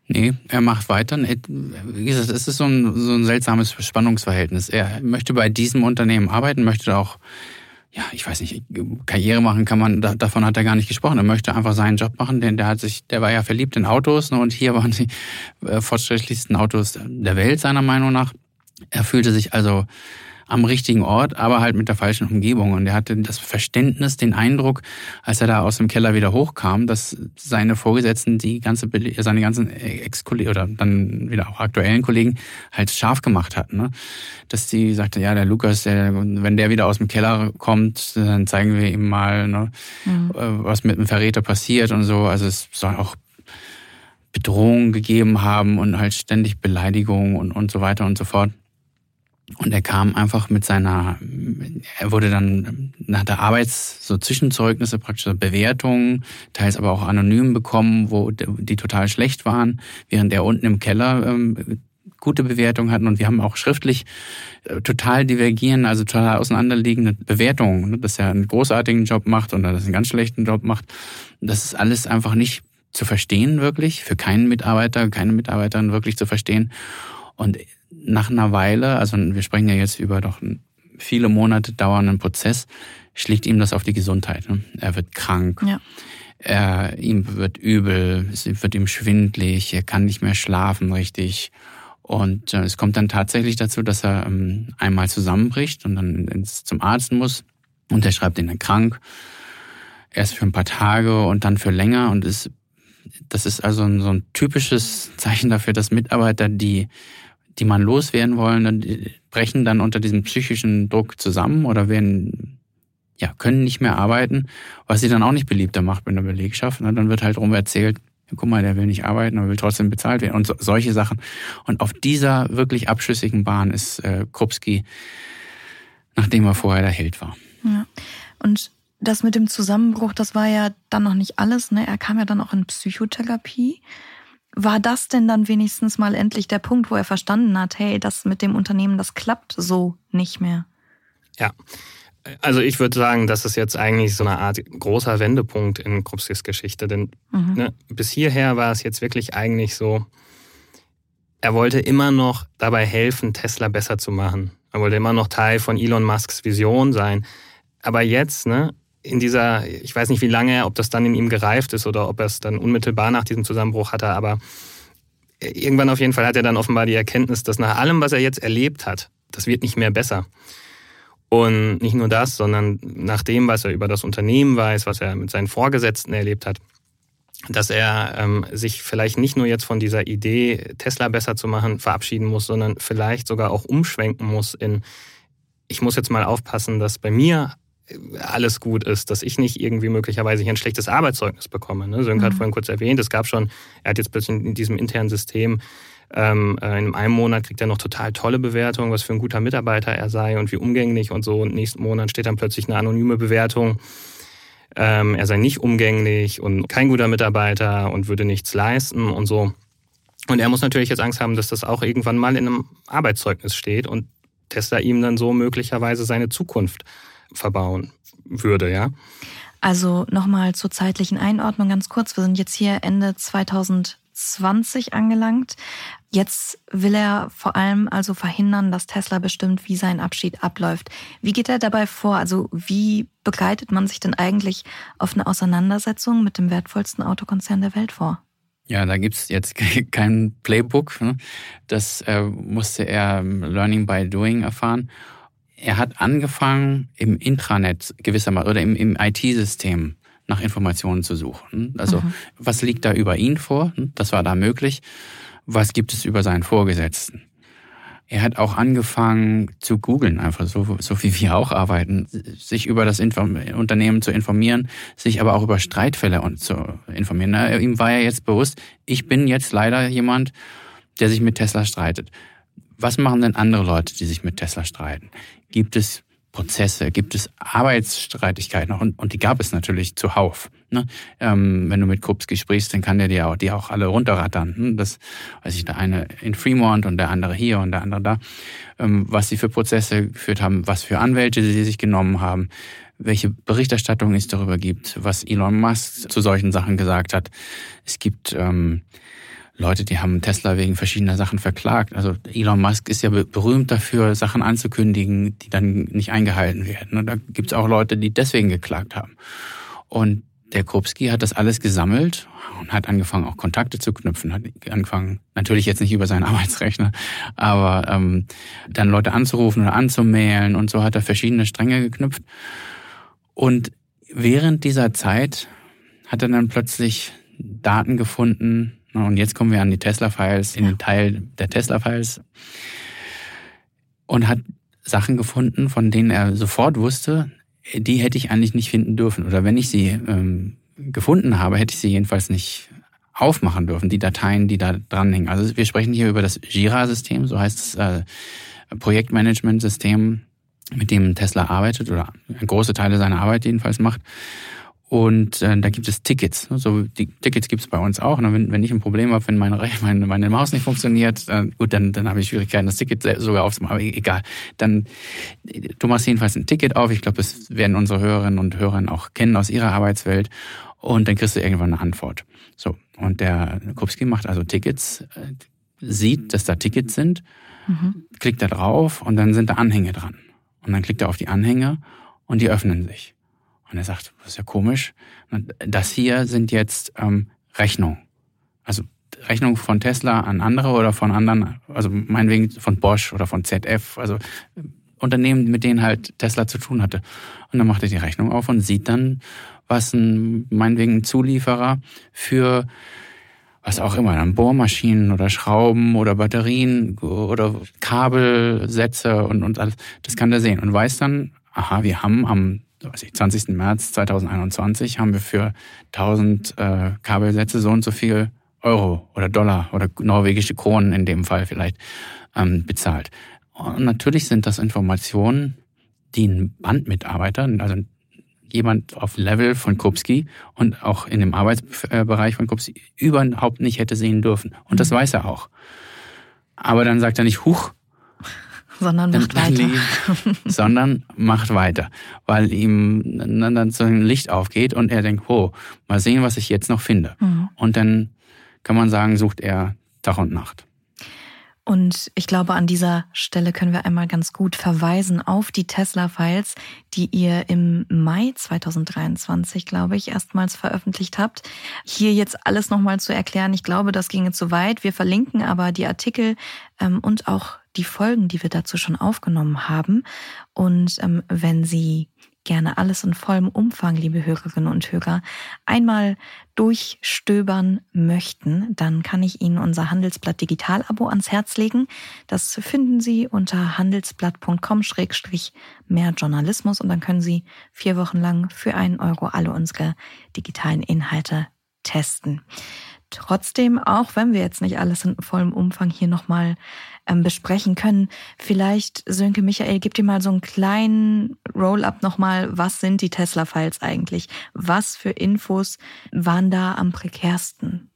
Nee, er macht weiter. Wie gesagt, es ist so ein, so ein seltsames Spannungsverhältnis. Er möchte bei diesem Unternehmen arbeiten, möchte auch ja, ich weiß nicht, Karriere machen kann man, davon hat er gar nicht gesprochen. Er möchte einfach seinen Job machen, denn der hat sich, der war ja verliebt in Autos ne, und hier waren die äh, fortschrittlichsten Autos der Welt, seiner Meinung nach. Er fühlte sich also am richtigen Ort, aber halt mit der falschen Umgebung. Und er hatte das Verständnis, den Eindruck, als er da aus dem Keller wieder hochkam, dass seine Vorgesetzten die ganze, seine ganzen Ex-Kollegen oder dann wieder auch aktuellen Kollegen halt scharf gemacht hatten. Ne? Dass die sagte, ja, der Lukas, der, wenn der wieder aus dem Keller kommt, dann zeigen wir ihm mal, ne, mhm. was mit dem Verräter passiert und so. Also es soll auch Bedrohungen gegeben haben und halt ständig Beleidigungen und, und so weiter und so fort. Und er kam einfach mit seiner, er wurde dann nach der Arbeits, so Zwischenzeugnisse, praktisch Bewertungen, teils aber auch anonym bekommen, wo die total schlecht waren, während er unten im Keller ähm, gute Bewertungen hatten und wir haben auch schriftlich äh, total divergieren, also total auseinanderliegende Bewertungen, ne, dass er einen großartigen Job macht oder dass er einen ganz schlechten Job macht. Das ist alles einfach nicht zu verstehen wirklich, für keinen Mitarbeiter, keine Mitarbeiterin wirklich zu verstehen. Und nach einer Weile, also wir sprechen ja jetzt über doch viele Monate dauernden Prozess, schlägt ihm das auf die Gesundheit. Ne? Er wird krank. Ja. Er, ihm wird übel, es wird ihm schwindlig, er kann nicht mehr schlafen richtig. Und äh, es kommt dann tatsächlich dazu, dass er ähm, einmal zusammenbricht und dann ins, zum Arzt muss. Und der schreibt ihn dann krank. Erst für ein paar Tage und dann für länger. Und es, das ist also ein, so ein typisches Zeichen dafür, dass Mitarbeiter, die die man loswerden wollen, die brechen dann unter diesem psychischen Druck zusammen oder werden, ja, können nicht mehr arbeiten, was sie dann auch nicht beliebter macht in der Belegschaft. Ne? Dann wird halt rum erzählt, guck mal, der will nicht arbeiten, aber will trotzdem bezahlt werden und so, solche Sachen. Und auf dieser wirklich abschüssigen Bahn ist äh, Krupski, nachdem er vorher der Held war. Ja. Und das mit dem Zusammenbruch, das war ja dann noch nicht alles. Ne? Er kam ja dann auch in Psychotherapie. War das denn dann wenigstens mal endlich der Punkt, wo er verstanden hat, hey, das mit dem Unternehmen, das klappt so nicht mehr? Ja. Also ich würde sagen, das ist jetzt eigentlich so eine Art großer Wendepunkt in Krupskis Geschichte. Denn mhm. ne, bis hierher war es jetzt wirklich eigentlich so, er wollte immer noch dabei helfen, Tesla besser zu machen. Er wollte immer noch Teil von Elon Musks Vision sein. Aber jetzt, ne, in dieser, ich weiß nicht wie lange, ob das dann in ihm gereift ist oder ob er es dann unmittelbar nach diesem Zusammenbruch hatte, aber irgendwann auf jeden Fall hat er dann offenbar die Erkenntnis, dass nach allem, was er jetzt erlebt hat, das wird nicht mehr besser. Und nicht nur das, sondern nach dem, was er über das Unternehmen weiß, was er mit seinen Vorgesetzten erlebt hat, dass er ähm, sich vielleicht nicht nur jetzt von dieser Idee, Tesla besser zu machen, verabschieden muss, sondern vielleicht sogar auch umschwenken muss in, ich muss jetzt mal aufpassen, dass bei mir alles gut ist, dass ich nicht irgendwie möglicherweise hier ein schlechtes Arbeitszeugnis bekomme. Ne? Sönke mhm. hat vorhin kurz erwähnt, es gab schon, er hat jetzt plötzlich in diesem internen System ähm, äh, in einem Monat kriegt er noch total tolle Bewertungen, was für ein guter Mitarbeiter er sei und wie umgänglich und so. Und nächsten Monat steht dann plötzlich eine anonyme Bewertung. Ähm, er sei nicht umgänglich und kein guter Mitarbeiter und würde nichts leisten und so. Und er muss natürlich jetzt Angst haben, dass das auch irgendwann mal in einem Arbeitszeugnis steht und Tesla ihm dann so möglicherweise seine Zukunft verbauen würde, ja. Also nochmal zur zeitlichen Einordnung ganz kurz. Wir sind jetzt hier Ende 2020 angelangt. Jetzt will er vor allem also verhindern, dass Tesla bestimmt, wie sein Abschied abläuft. Wie geht er dabei vor? Also wie begleitet man sich denn eigentlich auf eine Auseinandersetzung mit dem wertvollsten Autokonzern der Welt vor? Ja, da gibt's jetzt kein Playbook. Ne? Das äh, musste er ähm, Learning by Doing erfahren. Er hat angefangen, im Intranet gewissermaßen oder im, im IT-System nach Informationen zu suchen. Also mhm. was liegt da über ihn vor? Das war da möglich. Was gibt es über seinen Vorgesetzten? Er hat auch angefangen zu googeln, einfach so, so wie wir auch arbeiten, sich über das Inform Unternehmen zu informieren, sich aber auch über Streitfälle zu informieren. Na, ihm war ja jetzt bewusst, ich bin jetzt leider jemand, der sich mit Tesla streitet. Was machen denn andere Leute, die sich mit Tesla streiten? Gibt es Prozesse, gibt es Arbeitsstreitigkeiten und, und die gab es natürlich zuhauf. Ne? Ähm, wenn du mit Krupski sprichst, dann kann der dir auch, die auch alle runterrattern. Ne? Das weiß ich, der eine in Fremont und der andere hier und der andere da. Ähm, was sie für Prozesse geführt haben, was für Anwälte sie sich genommen haben, welche Berichterstattung es darüber gibt, was Elon Musk zu solchen Sachen gesagt hat. Es gibt ähm, Leute, die haben Tesla wegen verschiedener Sachen verklagt. Also Elon Musk ist ja berühmt dafür, Sachen anzukündigen, die dann nicht eingehalten werden. Und da gibt es auch Leute, die deswegen geklagt haben. Und der Krupski hat das alles gesammelt und hat angefangen, auch Kontakte zu knüpfen, hat angefangen, natürlich jetzt nicht über seinen Arbeitsrechner, aber ähm, dann Leute anzurufen oder anzumailen und so hat er verschiedene Stränge geknüpft. Und während dieser Zeit hat er dann plötzlich Daten gefunden, und jetzt kommen wir an die Tesla-Files, in den Teil der Tesla-Files. Und hat Sachen gefunden, von denen er sofort wusste, die hätte ich eigentlich nicht finden dürfen. Oder wenn ich sie ähm, gefunden habe, hätte ich sie jedenfalls nicht aufmachen dürfen, die Dateien, die da dranhängen. Also wir sprechen hier über das Jira-System, so heißt das äh, Projektmanagement-System, mit dem Tesla arbeitet oder große Teile seiner Arbeit jedenfalls macht. Und äh, da gibt es Tickets. So die Tickets gibt es bei uns auch. Und wenn, wenn ich ein Problem habe, wenn meine, meine, meine Maus nicht funktioniert, äh, gut, dann, dann habe ich Schwierigkeiten, das Ticket sogar aufzumachen. Aber egal. Dann du machst jedenfalls ein Ticket auf. Ich glaube, das werden unsere Hörerinnen und Hörer auch kennen aus ihrer Arbeitswelt. Und dann kriegst du irgendwann eine Antwort. So. Und der Krupski macht also Tickets, äh, sieht, dass da Tickets sind, mhm. klickt da drauf und dann sind da Anhänge dran. Und dann klickt er auf die Anhänge und die öffnen sich. Und er sagt, das ist ja komisch. Das hier sind jetzt ähm, Rechnungen. Also Rechnungen von Tesla an andere oder von anderen, also meinetwegen von Bosch oder von ZF, also Unternehmen, mit denen halt Tesla zu tun hatte. Und dann macht er die Rechnung auf und sieht dann, was ein, meinetwegen ein Zulieferer für was auch immer, dann Bohrmaschinen oder Schrauben oder Batterien oder Kabelsätze und, und alles, das kann der sehen und weiß dann, aha, wir haben am weiß ich, 20. März 2021 haben wir für 1000 äh, Kabelsätze so und so viel Euro oder Dollar oder norwegische Kronen in dem Fall vielleicht ähm, bezahlt. Und natürlich sind das Informationen, die ein Bandmitarbeiter, also jemand auf Level von Kupski und auch in dem Arbeitsbereich von Kupski überhaupt nicht hätte sehen dürfen. Und das mhm. weiß er auch. Aber dann sagt er nicht, huch, sondern macht weiter. sondern macht weiter, weil ihm dann so ein Licht aufgeht und er denkt, oh, mal sehen, was ich jetzt noch finde. Mhm. Und dann kann man sagen, sucht er Tag und Nacht. Und ich glaube, an dieser Stelle können wir einmal ganz gut verweisen auf die Tesla-Files, die ihr im Mai 2023, glaube ich, erstmals veröffentlicht habt. Hier jetzt alles nochmal zu erklären, ich glaube, das ginge zu weit. Wir verlinken aber die Artikel ähm, und auch die Folgen, die wir dazu schon aufgenommen haben. Und ähm, wenn Sie gerne alles in vollem Umfang, liebe Hörerinnen und Hörer, einmal durchstöbern möchten, dann kann ich Ihnen unser Handelsblatt Digital-Abo ans Herz legen. Das finden Sie unter handelsblatt.com-mehr Journalismus und dann können Sie vier Wochen lang für einen Euro alle unsere digitalen Inhalte testen. Trotzdem, auch wenn wir jetzt nicht alles in vollem Umfang hier nochmal ähm, besprechen können, vielleicht, Sönke Michael, gib dir mal so einen kleinen Roll-up nochmal. Was sind die Tesla-Files eigentlich? Was für Infos waren da am prekärsten?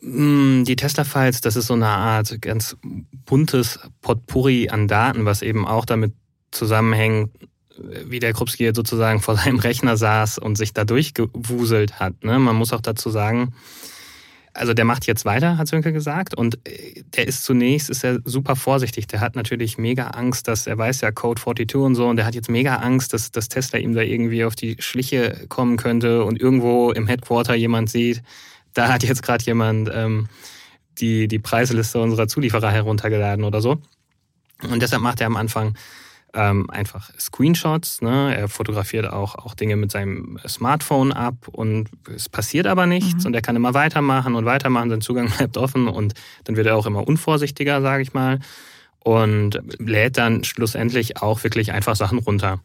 Mm, die Tesla-Files, das ist so eine Art ganz buntes Potpourri an Daten, was eben auch damit zusammenhängt, wie der Krupski sozusagen vor seinem Rechner saß und sich da durchgewuselt hat. Ne? Man muss auch dazu sagen, also der macht jetzt weiter, hat Sönke gesagt, und äh, der ist zunächst, ist er super vorsichtig. Der hat natürlich mega Angst, dass, er weiß ja Code 42 und so, und der hat jetzt mega Angst, dass, dass Tesla ihm da irgendwie auf die Schliche kommen könnte und irgendwo im Headquarter jemand sieht, da hat jetzt gerade jemand ähm, die, die Preisliste unserer Zulieferer heruntergeladen oder so. Und deshalb macht er am Anfang ähm, einfach Screenshots. Ne? Er fotografiert auch, auch Dinge mit seinem Smartphone ab und es passiert aber nichts mhm. und er kann immer weitermachen und weitermachen, sein Zugang bleibt offen und dann wird er auch immer unvorsichtiger, sage ich mal, und lädt dann schlussendlich auch wirklich einfach Sachen runter.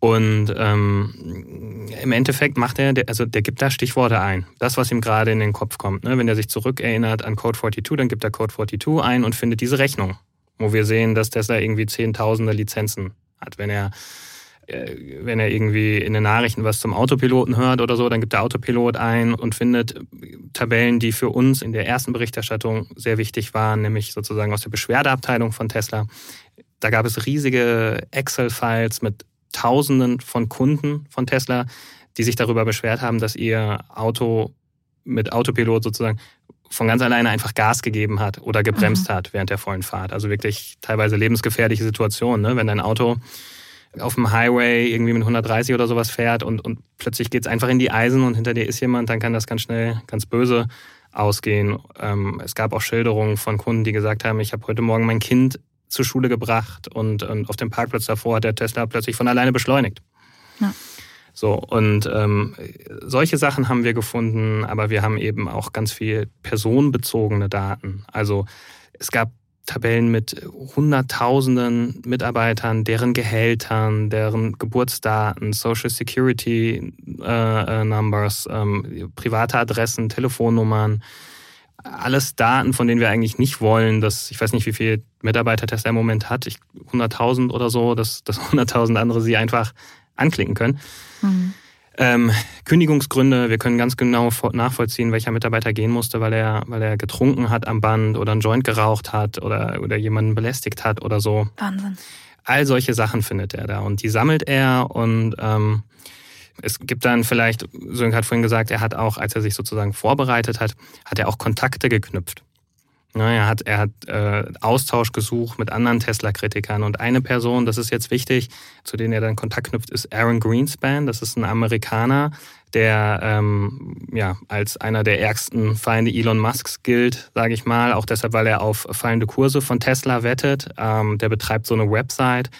Und ähm, im Endeffekt macht er, also der gibt da Stichworte ein. Das, was ihm gerade in den Kopf kommt. Ne? Wenn er sich zurückerinnert an Code 42, dann gibt er Code 42 ein und findet diese Rechnung wo wir sehen, dass Tesla irgendwie Zehntausende Lizenzen hat. Wenn er, äh, wenn er irgendwie in den Nachrichten was zum Autopiloten hört oder so, dann gibt der Autopilot ein und findet Tabellen, die für uns in der ersten Berichterstattung sehr wichtig waren, nämlich sozusagen aus der Beschwerdeabteilung von Tesla. Da gab es riesige Excel-Files mit Tausenden von Kunden von Tesla, die sich darüber beschwert haben, dass ihr Auto mit Autopilot sozusagen von ganz alleine einfach Gas gegeben hat oder gebremst mhm. hat während der vollen Fahrt. Also wirklich teilweise lebensgefährliche Situationen, ne? wenn dein Auto auf dem Highway irgendwie mit 130 oder sowas fährt und, und plötzlich geht's einfach in die Eisen und hinter dir ist jemand, dann kann das ganz schnell ganz böse ausgehen. Ähm, es gab auch Schilderungen von Kunden, die gesagt haben, ich habe heute Morgen mein Kind zur Schule gebracht und, und auf dem Parkplatz davor hat der Tesla plötzlich von alleine beschleunigt. Ja. So, und ähm, solche Sachen haben wir gefunden, aber wir haben eben auch ganz viel personenbezogene Daten. Also es gab Tabellen mit Hunderttausenden Mitarbeitern, deren Gehältern, deren Geburtsdaten, Social Security äh, äh, Numbers, ähm, private Adressen, Telefonnummern, alles Daten, von denen wir eigentlich nicht wollen, dass ich weiß nicht, wie viele Mitarbeiter Tesla im Moment hat, 100.000 oder so, dass, dass 100.000 andere sie einfach anklicken können. Mhm. Ähm, Kündigungsgründe, wir können ganz genau nachvollziehen, welcher Mitarbeiter gehen musste, weil er, weil er getrunken hat am Band oder einen Joint geraucht hat oder, oder jemanden belästigt hat oder so. Wahnsinn. All solche Sachen findet er da und die sammelt er und ähm, es gibt dann vielleicht, Sönke hat vorhin gesagt, er hat auch, als er sich sozusagen vorbereitet hat, hat er auch Kontakte geknüpft. Ne, er hat, er hat äh, Austausch gesucht mit anderen Tesla-Kritikern. Und eine Person, das ist jetzt wichtig, zu denen er dann Kontakt knüpft, ist Aaron Greenspan. Das ist ein Amerikaner, der ähm, ja als einer der ärgsten Feinde Elon Musks gilt, sage ich mal. Auch deshalb, weil er auf fallende Kurse von Tesla wettet. Ähm, der betreibt so eine Website,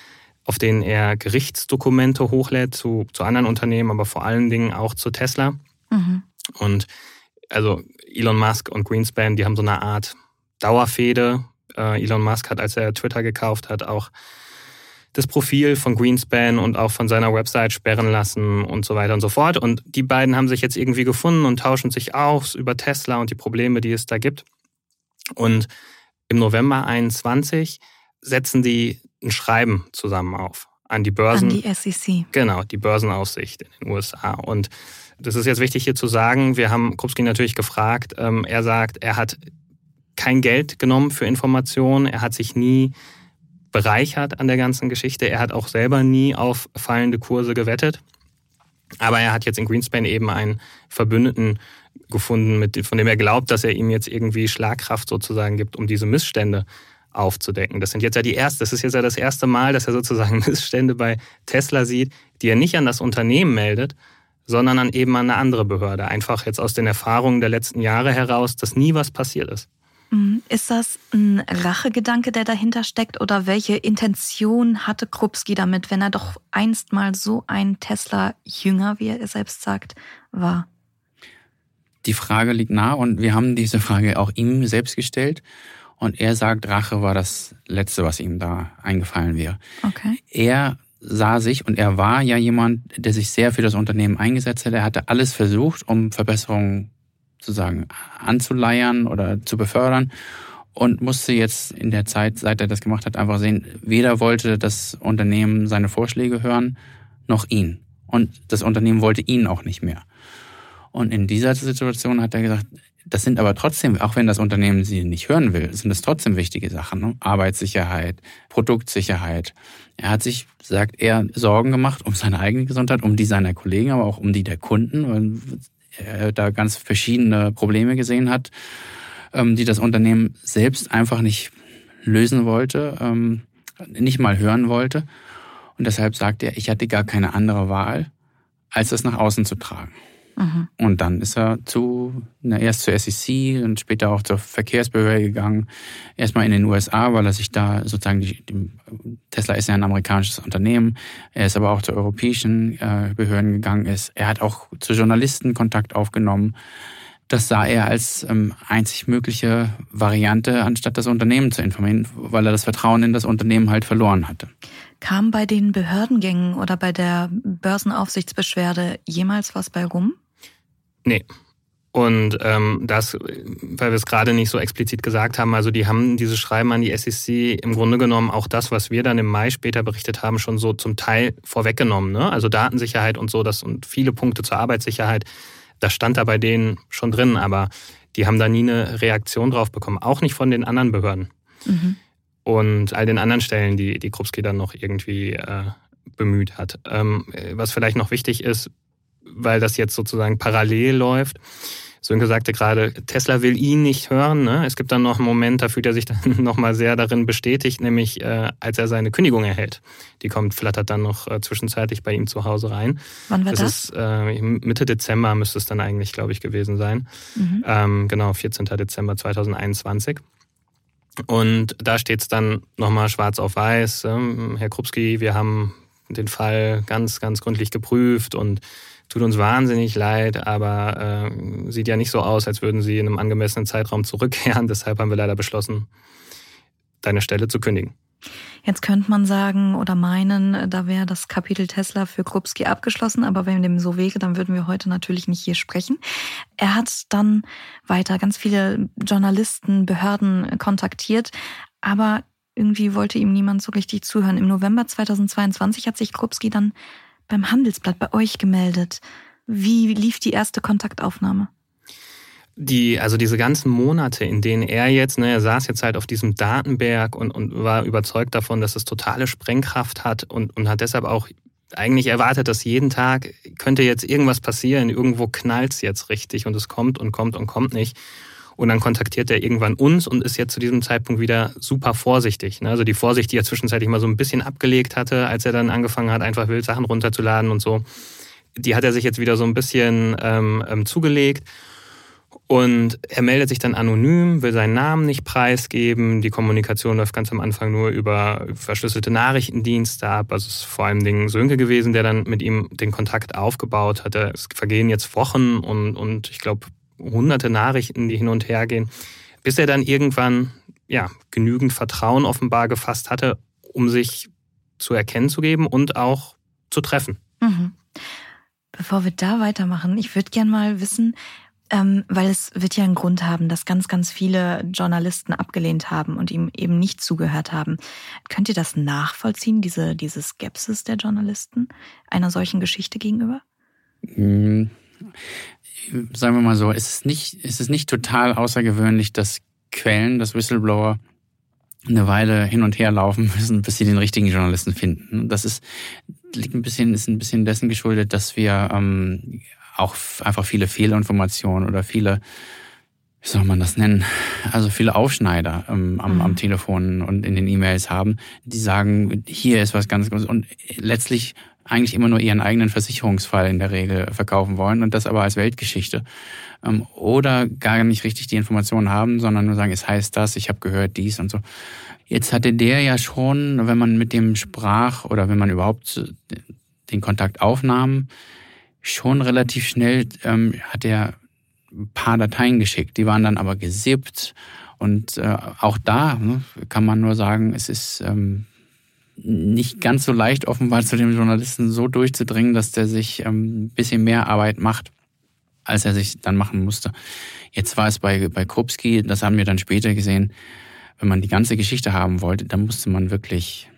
auf denen er Gerichtsdokumente hochlädt zu, zu anderen Unternehmen, aber vor allen Dingen auch zu Tesla. Mhm. Und also Elon Musk und Greenspan, die haben so eine Art Dauerfehde. Äh, Elon Musk hat, als er Twitter gekauft hat, auch das Profil von Greenspan und auch von seiner Website sperren lassen und so weiter und so fort. Und die beiden haben sich jetzt irgendwie gefunden und tauschen sich aus über Tesla und die Probleme, die es da gibt. Und im November 21 setzen die ein Schreiben zusammen auf an die Börsen. An die SEC. Genau, die Börsenaufsicht in den USA. Und das ist jetzt wichtig hier zu sagen. Wir haben Krupski natürlich gefragt. Ähm, er sagt, er hat kein Geld genommen für Informationen. Er hat sich nie bereichert an der ganzen Geschichte. Er hat auch selber nie auf fallende Kurse gewettet. Aber er hat jetzt in Greenspan eben einen Verbündeten gefunden, mit, von dem er glaubt, dass er ihm jetzt irgendwie Schlagkraft sozusagen gibt, um diese Missstände aufzudecken. Das sind jetzt ja die erste, das ist jetzt ja das erste Mal, dass er sozusagen Missstände bei Tesla sieht, die er nicht an das Unternehmen meldet, sondern an eben an eine andere Behörde. Einfach jetzt aus den Erfahrungen der letzten Jahre heraus, dass nie was passiert ist. Mhm. Ist das ein Rachegedanke, der dahinter steckt? Oder welche Intention hatte Krupski damit, wenn er doch einst mal so ein Tesla-Jünger, wie er selbst sagt, war? Die Frage liegt nah und wir haben diese Frage auch ihm selbst gestellt. Und er sagt, Rache war das Letzte, was ihm da eingefallen wäre. Okay. Er sah sich und er war ja jemand, der sich sehr für das Unternehmen eingesetzt hat. Er hatte alles versucht, um Verbesserungen sozusagen anzuleiern oder zu befördern und musste jetzt in der Zeit, seit er das gemacht hat, einfach sehen, weder wollte das Unternehmen seine Vorschläge hören, noch ihn. Und das Unternehmen wollte ihn auch nicht mehr. Und in dieser Situation hat er gesagt, das sind aber trotzdem, auch wenn das Unternehmen sie nicht hören will, sind das trotzdem wichtige Sachen. Ne? Arbeitssicherheit, Produktsicherheit. Er hat sich, sagt er, Sorgen gemacht um seine eigene Gesundheit, um die seiner Kollegen, aber auch um die der Kunden, er da ganz verschiedene Probleme gesehen hat, ähm, die das Unternehmen selbst einfach nicht lösen wollte, ähm, nicht mal hören wollte. Und deshalb sagt er, ich hatte gar keine andere Wahl, als das nach außen zu tragen. Mhm. Und dann ist er zu, na, erst zur SEC und später auch zur Verkehrsbehörde gegangen. Erstmal in den USA, weil er sich da sozusagen, die, die, Tesla ist ja ein amerikanisches Unternehmen. Er ist aber auch zu europäischen äh, Behörden gegangen. Ist. Er hat auch zu Journalisten Kontakt aufgenommen. Das sah er als ähm, einzig mögliche Variante, anstatt das Unternehmen zu informieren, weil er das Vertrauen in das Unternehmen halt verloren hatte. Kam bei den Behördengängen oder bei der Börsenaufsichtsbeschwerde jemals was bei rum? Nee. Und ähm, das, weil wir es gerade nicht so explizit gesagt haben, also die haben diese Schreiben an die SEC im Grunde genommen auch das, was wir dann im Mai später berichtet haben, schon so zum Teil vorweggenommen. Ne? Also Datensicherheit und so, das und viele Punkte zur Arbeitssicherheit, das stand da bei denen schon drin, aber die haben da nie eine Reaktion drauf bekommen, auch nicht von den anderen Behörden. Mhm. Und all den anderen Stellen, die, die Krupski dann noch irgendwie äh, bemüht hat. Ähm, was vielleicht noch wichtig ist, weil das jetzt sozusagen parallel läuft. Sönke sagte gerade, Tesla will ihn nicht hören. Ne? Es gibt dann noch einen Moment, da fühlt er sich dann nochmal sehr darin bestätigt, nämlich äh, als er seine Kündigung erhält. Die kommt, flattert dann noch äh, zwischenzeitlich bei ihm zu Hause rein. Wann war das? das? Ist, äh, Mitte Dezember müsste es dann eigentlich, glaube ich, gewesen sein. Mhm. Ähm, genau, 14. Dezember 2021. Und da steht es dann nochmal schwarz auf weiß. Ähm, Herr Krupski, wir haben den Fall ganz, ganz gründlich geprüft und tut uns wahnsinnig leid, aber äh, sieht ja nicht so aus, als würden sie in einem angemessenen Zeitraum zurückkehren. Deshalb haben wir leider beschlossen, deine Stelle zu kündigen. Jetzt könnte man sagen oder meinen, da wäre das Kapitel Tesla für Krupski abgeschlossen, aber wenn dem so wäre, dann würden wir heute natürlich nicht hier sprechen. Er hat dann weiter ganz viele Journalisten, Behörden kontaktiert, aber irgendwie wollte ihm niemand so richtig zuhören. Im November 2022 hat sich Krupski dann beim Handelsblatt bei euch gemeldet. Wie lief die erste Kontaktaufnahme? Die, also diese ganzen Monate, in denen er jetzt, ne, er saß jetzt halt auf diesem Datenberg und, und war überzeugt davon, dass es totale Sprengkraft hat und, und hat deshalb auch eigentlich erwartet, dass jeden Tag könnte jetzt irgendwas passieren, irgendwo knallt's jetzt richtig und es kommt und kommt und kommt nicht. Und dann kontaktiert er irgendwann uns und ist jetzt zu diesem Zeitpunkt wieder super vorsichtig. Ne? Also die Vorsicht, die er zwischenzeitlich mal so ein bisschen abgelegt hatte, als er dann angefangen hat, einfach wild Sachen runterzuladen und so, die hat er sich jetzt wieder so ein bisschen ähm, ähm, zugelegt. Und er meldet sich dann anonym, will seinen Namen nicht preisgeben. Die Kommunikation läuft ganz am Anfang nur über verschlüsselte Nachrichtendienste ab. Also es ist vor allem Dingen Sönke gewesen, der dann mit ihm den Kontakt aufgebaut hatte. Es vergehen jetzt Wochen und, und ich glaube hunderte Nachrichten, die hin und her gehen, bis er dann irgendwann ja, genügend Vertrauen offenbar gefasst hatte, um sich zu erkennen zu geben und auch zu treffen. Mhm. Bevor wir da weitermachen, ich würde gern mal wissen, ähm, weil es wird ja einen Grund haben, dass ganz, ganz viele Journalisten abgelehnt haben und ihm eben nicht zugehört haben. Könnt ihr das nachvollziehen, diese, diese Skepsis der Journalisten einer solchen Geschichte gegenüber? Mhm sagen wir mal so, es ist nicht, es ist nicht total außergewöhnlich, dass Quellen, dass Whistleblower eine Weile hin und her laufen müssen, bis sie den richtigen Journalisten finden. Das ist liegt ein bisschen, ist ein bisschen dessen geschuldet, dass wir ähm, auch einfach viele Fehlinformationen oder viele, wie soll man das nennen, also viele Aufschneider ähm, am, mhm. am Telefon und in den E-Mails haben, die sagen, hier ist was ganz Großes. Und letztlich eigentlich immer nur ihren eigenen Versicherungsfall in der Regel verkaufen wollen und das aber als Weltgeschichte. Ähm, oder gar nicht richtig die Informationen haben, sondern nur sagen, es heißt das, ich habe gehört dies und so. Jetzt hatte der ja schon, wenn man mit dem sprach oder wenn man überhaupt den Kontakt aufnahm, schon relativ schnell ähm, hat er ein paar Dateien geschickt. Die waren dann aber gesippt und äh, auch da ne, kann man nur sagen, es ist ähm, nicht ganz so leicht offenbar zu dem Journalisten so durchzudringen, dass der sich ähm, ein bisschen mehr Arbeit macht, als er sich dann machen musste. Jetzt war es bei, bei Krupski, das haben wir dann später gesehen, wenn man die ganze Geschichte haben wollte, dann musste man wirklich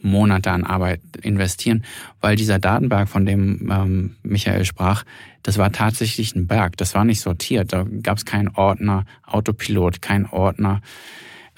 Monate an Arbeit investieren, weil dieser Datenberg, von dem ähm, Michael sprach, das war tatsächlich ein Berg. Das war nicht sortiert. Da gab es keinen Ordner Autopilot, kein Ordner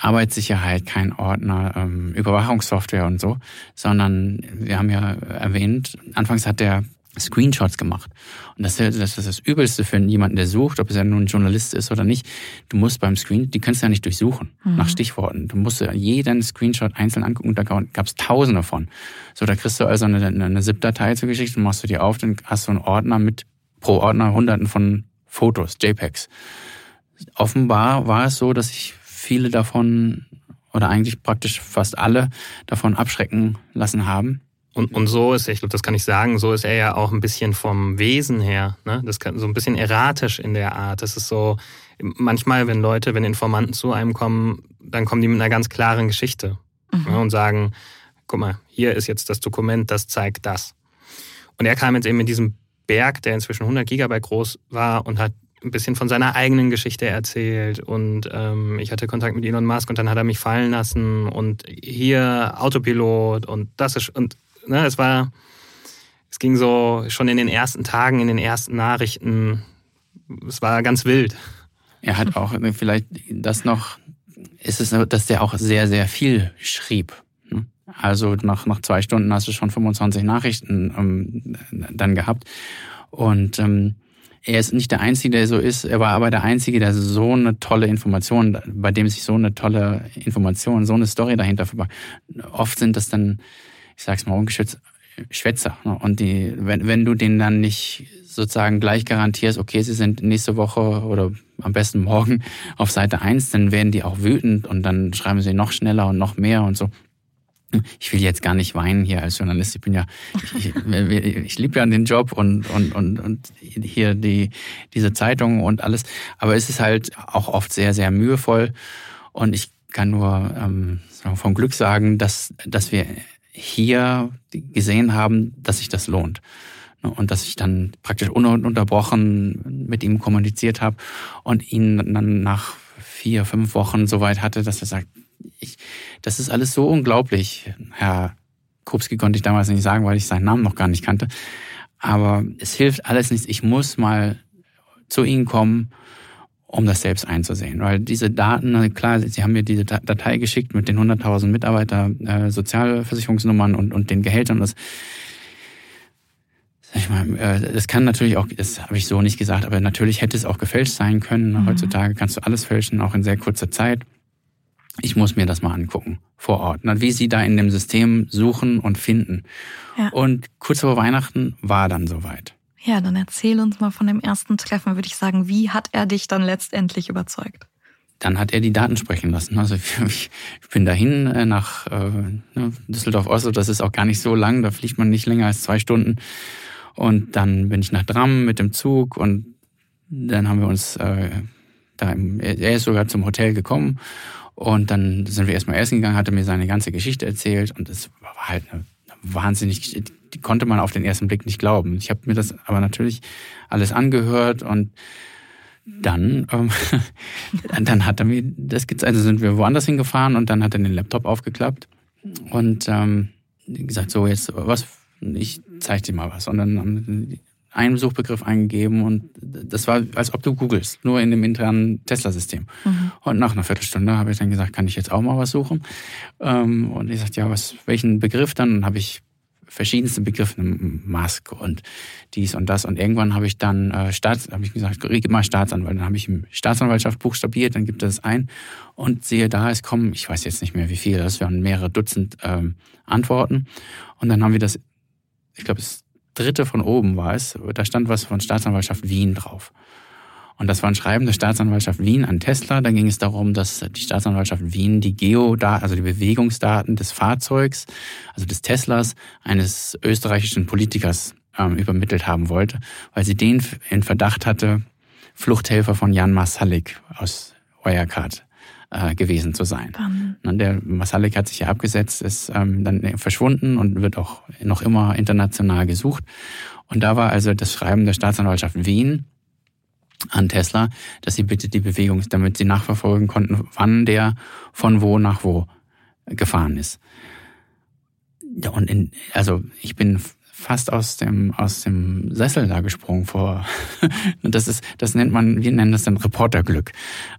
Arbeitssicherheit, kein Ordner ähm, Überwachungssoftware und so, sondern wir haben ja erwähnt, anfangs hat der Screenshots gemacht. Und das, das ist das Übelste für jemanden, der sucht, ob es ja nun ein Journalist ist oder nicht. Du musst beim Screen, die kannst du ja nicht durchsuchen mhm. nach Stichworten. Du musst ja jeden Screenshot einzeln angucken. Da gab es tausende von. So, da kriegst du also eine, eine ZIP-Datei zur Geschichte und machst du die auf, dann hast du einen Ordner mit pro Ordner hunderten von Fotos, JPEGs. Offenbar war es so, dass sich viele davon oder eigentlich praktisch fast alle davon abschrecken lassen haben und, und so ist, ich glaube, das kann ich sagen, so ist er ja auch ein bisschen vom Wesen her. Ne? Das kann so ein bisschen erratisch in der Art. Das ist so, manchmal, wenn Leute, wenn Informanten zu einem kommen, dann kommen die mit einer ganz klaren Geschichte mhm. ne? und sagen, guck mal, hier ist jetzt das Dokument, das zeigt das. Und er kam jetzt eben mit diesem Berg, der inzwischen 100 Gigabyte groß war und hat ein bisschen von seiner eigenen Geschichte erzählt und ähm, ich hatte Kontakt mit Elon Musk und dann hat er mich fallen lassen und hier Autopilot und das ist und ne, es war, es ging so schon in den ersten Tagen, in den ersten Nachrichten, es war ganz wild. Er hat auch vielleicht das noch, ist es, dass der auch sehr, sehr viel schrieb. Ne? Also nach, nach zwei Stunden hast du schon 25 Nachrichten ähm, dann gehabt. Und ähm, er ist nicht der Einzige, der so ist. Er war aber der Einzige, der so eine tolle Information, bei dem sich so eine tolle Information, so eine Story dahinter verbirgt. Oft sind das dann ich sag's mal ungeschützt, Schwätzer. Ne? Und die, wenn, wenn du denen dann nicht sozusagen gleich garantierst, okay, sie sind nächste Woche oder am besten morgen auf Seite eins, dann werden die auch wütend und dann schreiben sie noch schneller und noch mehr und so. Ich will jetzt gar nicht weinen hier als Journalist. Ich bin ja, ich, ich, ich liebe ja den Job und, und, und, und hier die, diese Zeitung und alles. Aber es ist halt auch oft sehr, sehr mühevoll. Und ich kann nur ähm, vom Glück sagen, dass, dass wir hier gesehen haben, dass sich das lohnt. Ne, und dass ich dann praktisch ununterbrochen mit ihm kommuniziert habe und ihn dann nach vier, fünf Wochen so weit hatte, dass er sagt, ich, das ist alles so unglaublich. Herr Krupski konnte ich damals nicht sagen, weil ich seinen Namen noch gar nicht kannte. Aber es hilft alles nichts. Ich muss mal zu Ihnen kommen um das selbst einzusehen. Weil diese Daten, klar, Sie haben mir diese Datei geschickt mit den 100.000 Mitarbeiter äh, Sozialversicherungsnummern und, und den Gehältern. Das, ich meine, äh, das kann natürlich auch, das habe ich so nicht gesagt, aber natürlich hätte es auch gefälscht sein können. Mhm. Heutzutage kannst du alles fälschen, auch in sehr kurzer Zeit. Ich muss mir das mal angucken vor Ort, wie sie da in dem System suchen und finden. Ja. Und kurz vor Weihnachten war dann soweit. Ja, dann erzähl uns mal von dem ersten Treffen, würde ich sagen. Wie hat er dich dann letztendlich überzeugt? Dann hat er die Daten sprechen lassen. Also ich, bin dahin äh, nach äh, ne, Düsseldorf-Oslo, das ist auch gar nicht so lang, da fliegt man nicht länger als zwei Stunden. Und dann bin ich nach Dram mit dem Zug und dann haben wir uns äh, da, im, er ist sogar zum Hotel gekommen und dann sind wir erstmal essen gegangen, hat er mir seine ganze Geschichte erzählt und es war halt eine wahnsinnig die konnte man auf den ersten Blick nicht glauben. Ich habe mir das aber natürlich alles angehört und dann, ähm, dann hat er mir das gezeigt. Also sind wir woanders hingefahren und dann hat er den Laptop aufgeklappt und ähm, gesagt, so jetzt was, ich zeige dir mal was. Und dann einen Suchbegriff eingegeben und das war, als ob du googelst, nur in dem internen Tesla-System. Mhm. Und nach einer Viertelstunde habe ich dann gesagt, kann ich jetzt auch mal was suchen? Ähm, und ich sagte, ja, was, welchen Begriff dann? Und habe ich verschiedenste Begriffe, Musk und dies und das. Und irgendwann habe ich dann äh, Staats, habe ich gesagt, gib mal Staatsanwalt. Dann habe ich im Staatsanwaltschaft buchstabiert, dann gibt es ein und sehe da, es kommen, ich weiß jetzt nicht mehr wie viele, das waren mehrere Dutzend ähm, Antworten. Und dann haben wir das ich glaube, das dritte von oben war es, da stand was von Staatsanwaltschaft Wien drauf. Und das war ein Schreiben der Staatsanwaltschaft Wien an Tesla. Da ging es darum, dass die Staatsanwaltschaft Wien die Geodaten, also die Bewegungsdaten des Fahrzeugs, also des Teslas, eines österreichischen Politikers ähm, übermittelt haben wollte, weil sie den in Verdacht hatte, Fluchthelfer von Jan Masalik aus Wirecard äh, gewesen zu sein. Dann. Der Masalik hat sich ja abgesetzt, ist ähm, dann verschwunden und wird auch noch immer international gesucht. Und da war also das Schreiben der Staatsanwaltschaft Wien an Tesla, dass sie bitte die Bewegung, damit sie nachverfolgen konnten, wann der von wo nach wo gefahren ist. Ja, und in, also ich bin fast aus dem aus dem Sessel da gesprungen vor. das ist das nennt man wir nennen das dann Reporterglück.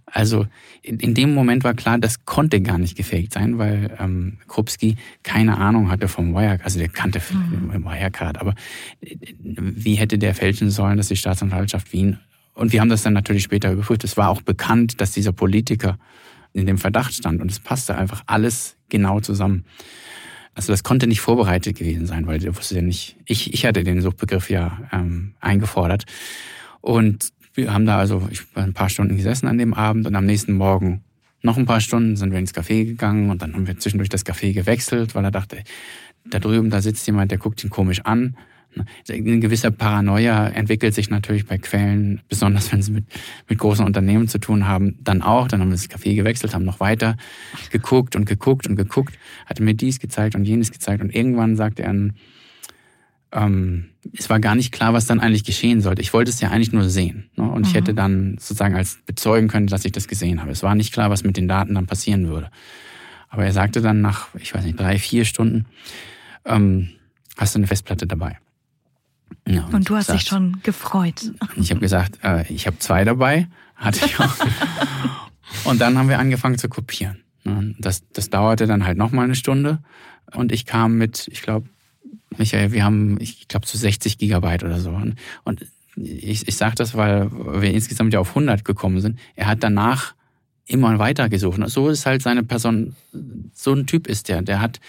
Also in, in dem Moment war klar, das konnte gar nicht gefaked sein, weil ähm, Krupski keine Ahnung hatte vom Wirecard, also der kannte mhm. Wirecard, aber wie hätte der fälschen sollen, dass die Staatsanwaltschaft Wien und wir haben das dann natürlich später überprüft. Es war auch bekannt, dass dieser Politiker in dem Verdacht stand und es passte einfach alles genau zusammen. Also das konnte nicht vorbereitet gewesen sein, weil der wusste ja nicht, ich, ich hatte den Suchbegriff ja ähm, eingefordert. Und wir haben da also ich war ein paar Stunden gesessen an dem Abend und am nächsten Morgen noch ein paar Stunden sind wir ins Café gegangen und dann haben wir zwischendurch das Café gewechselt, weil er dachte, da drüben, da sitzt jemand, der guckt ihn komisch an. Ein gewisser Paranoia entwickelt sich natürlich bei Quellen, besonders wenn sie mit, mit großen Unternehmen zu tun haben, dann auch. Dann haben wir das Café gewechselt, haben noch weiter geguckt und geguckt und geguckt, hatte mir dies gezeigt und jenes gezeigt und irgendwann sagte er, ähm, es war gar nicht klar, was dann eigentlich geschehen sollte. Ich wollte es ja eigentlich nur sehen. Ne? Und mhm. ich hätte dann sozusagen als bezeugen können, dass ich das gesehen habe. Es war nicht klar, was mit den Daten dann passieren würde. Aber er sagte dann nach, ich weiß nicht, drei, vier Stunden, ähm, hast du eine Festplatte dabei? Ja, und, und du hast gesagt, dich schon gefreut. Ich habe gesagt, äh, ich habe zwei dabei, hatte ich auch. und dann haben wir angefangen zu kopieren. Das, das dauerte dann halt nochmal eine Stunde und ich kam mit, ich glaube, Michael, wir haben, ich glaube, zu 60 Gigabyte oder so. Und ich, ich sage das, weil wir insgesamt ja auf 100 gekommen sind. Er hat danach immer weiter gesucht. Und so ist halt seine Person, so ein Typ ist der. Der hat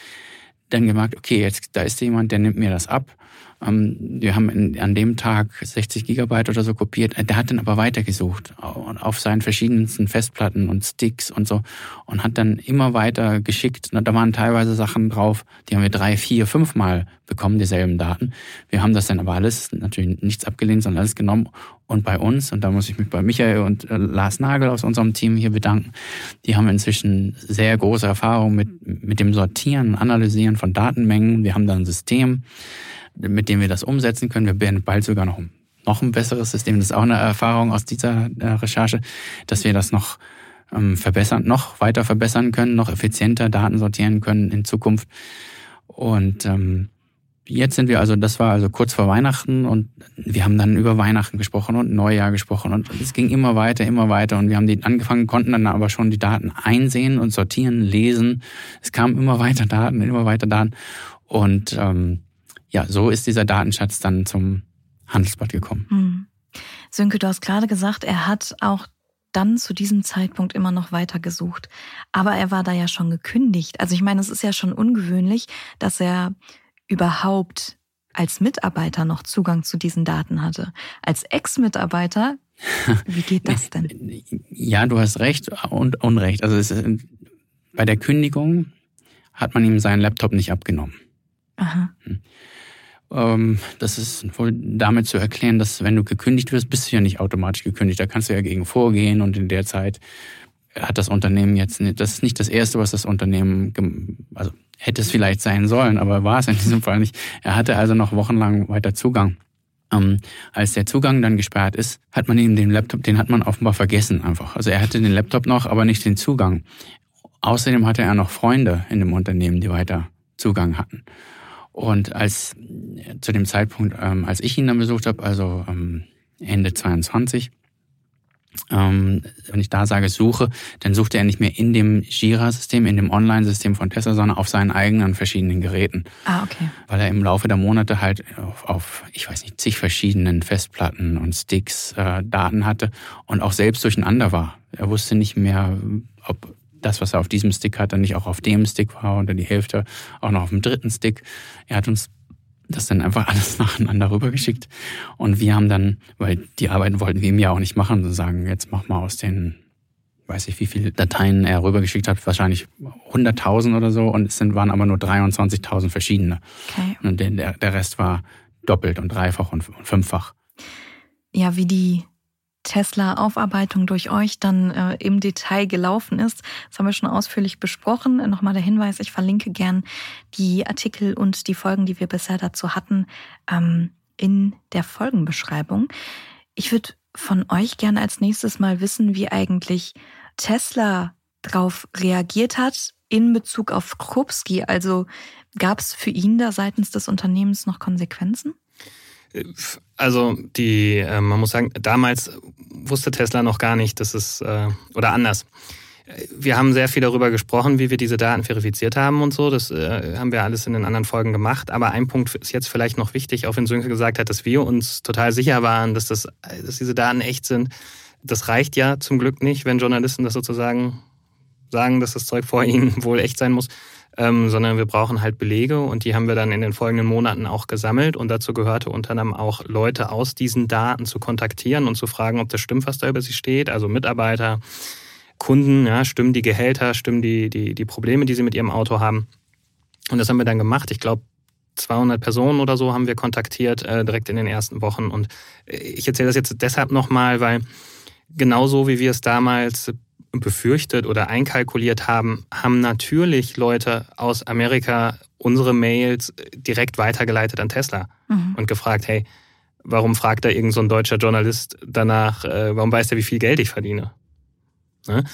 dann gemerkt, okay, jetzt da ist jemand, der nimmt mir das ab wir haben an dem Tag 60 Gigabyte oder so kopiert. Der hat dann aber weitergesucht auf seinen verschiedensten Festplatten und Sticks und so und hat dann immer weiter geschickt. Da waren teilweise Sachen drauf, die haben wir drei, vier, fünf Mal bekommen, dieselben Daten. Wir haben das dann aber alles, natürlich nichts abgelehnt, sondern alles genommen und bei uns, und da muss ich mich bei Michael und äh, Lars Nagel aus unserem Team hier bedanken, die haben inzwischen sehr große Erfahrung mit, mit dem Sortieren, Analysieren von Datenmengen. Wir haben da ein System, mit dem wir das umsetzen können. Wir werden bald sogar noch, noch ein besseres System. Das ist auch eine Erfahrung aus dieser äh, Recherche, dass wir das noch ähm, verbessern, noch weiter verbessern können, noch effizienter Daten sortieren können in Zukunft. Und ähm, jetzt sind wir also, das war also kurz vor Weihnachten und wir haben dann über Weihnachten gesprochen und Neujahr gesprochen und es ging immer weiter, immer weiter und wir haben die angefangen, konnten dann aber schon die Daten einsehen und sortieren, lesen. Es kamen immer weiter Daten, immer weiter Daten und ähm, ja, so ist dieser Datenschatz dann zum Handelsblatt gekommen. Hm. Sönke, du hast gerade gesagt, er hat auch dann zu diesem Zeitpunkt immer noch weiter gesucht. Aber er war da ja schon gekündigt. Also ich meine, es ist ja schon ungewöhnlich, dass er überhaupt als Mitarbeiter noch Zugang zu diesen Daten hatte. Als Ex-Mitarbeiter, wie geht das denn? Ja, du hast recht und Unrecht. Also ist, bei der Kündigung hat man ihm seinen Laptop nicht abgenommen. Aha. Hm. Ähm, das ist wohl damit zu erklären, dass wenn du gekündigt wirst, bist du ja nicht automatisch gekündigt. Da kannst du ja gegen vorgehen und in der Zeit hat das Unternehmen jetzt nicht, das ist nicht das erste, was das Unternehmen, also hätte es vielleicht sein sollen, aber war es in diesem Fall nicht. Er hatte also noch wochenlang weiter Zugang. Ähm, als der Zugang dann gesperrt ist, hat man ihm den Laptop, den hat man offenbar vergessen einfach. Also er hatte den Laptop noch, aber nicht den Zugang. Außerdem hatte er noch Freunde in dem Unternehmen, die weiter Zugang hatten. Und als zu dem Zeitpunkt, ähm, als ich ihn dann besucht habe, also ähm, Ende 22, ähm, wenn ich da sage Suche, dann suchte er nicht mehr in dem Jira-System, in dem Online-System von Tesla, sondern auf seinen eigenen verschiedenen Geräten. Ah, okay. Weil er im Laufe der Monate halt auf, auf ich weiß nicht, zig verschiedenen Festplatten und Sticks äh, Daten hatte und auch selbst durcheinander war. Er wusste nicht mehr, ob das, was er auf diesem Stick hat, dann nicht auch auf dem Stick war oder die Hälfte auch noch auf dem dritten Stick. Er hat uns das dann einfach alles nacheinander rübergeschickt. Und wir haben dann, weil die Arbeiten wollten wir ihm ja auch nicht machen, so sagen, jetzt mach mal aus den, weiß ich, wie viele Dateien er rübergeschickt hat, wahrscheinlich 100.000 oder so. Und es sind, waren aber nur 23.000 verschiedene. Okay. Und der, der Rest war doppelt und dreifach und, und fünffach. Ja, wie die Tesla-Aufarbeitung durch euch dann äh, im Detail gelaufen ist. Das haben wir schon ausführlich besprochen. Nochmal der Hinweis, ich verlinke gern die Artikel und die Folgen, die wir bisher dazu hatten, ähm, in der Folgenbeschreibung. Ich würde von euch gerne als nächstes mal wissen, wie eigentlich Tesla darauf reagiert hat in Bezug auf Krupski. Also gab es für ihn da seitens des Unternehmens noch Konsequenzen? Also die, äh, man muss sagen, damals wusste Tesla noch gar nicht, dass es, äh, oder anders. Wir haben sehr viel darüber gesprochen, wie wir diese Daten verifiziert haben und so. Das äh, haben wir alles in den anderen Folgen gemacht. Aber ein Punkt ist jetzt vielleicht noch wichtig, auch wenn Sönke gesagt hat, dass wir uns total sicher waren, dass, das, dass diese Daten echt sind. Das reicht ja zum Glück nicht, wenn Journalisten das sozusagen sagen, dass das Zeug vor ihnen wohl echt sein muss ähm, sondern wir brauchen halt Belege und die haben wir dann in den folgenden Monaten auch gesammelt und dazu gehörte unter anderem auch Leute aus diesen Daten zu kontaktieren und zu fragen, ob das stimmt, was da über sie steht, also Mitarbeiter, Kunden, ja, stimmen die Gehälter, stimmen die, die, die Probleme, die sie mit ihrem Auto haben. Und das haben wir dann gemacht. Ich glaube, 200 Personen oder so haben wir kontaktiert äh, direkt in den ersten Wochen. Und äh, ich erzähle das jetzt deshalb nochmal, weil genauso wie wir es damals befürchtet oder einkalkuliert haben, haben natürlich Leute aus Amerika unsere Mails direkt weitergeleitet an Tesla mhm. und gefragt, hey, warum fragt da irgendein so deutscher Journalist danach, äh, warum weiß er, wie viel Geld ich verdiene? Ne?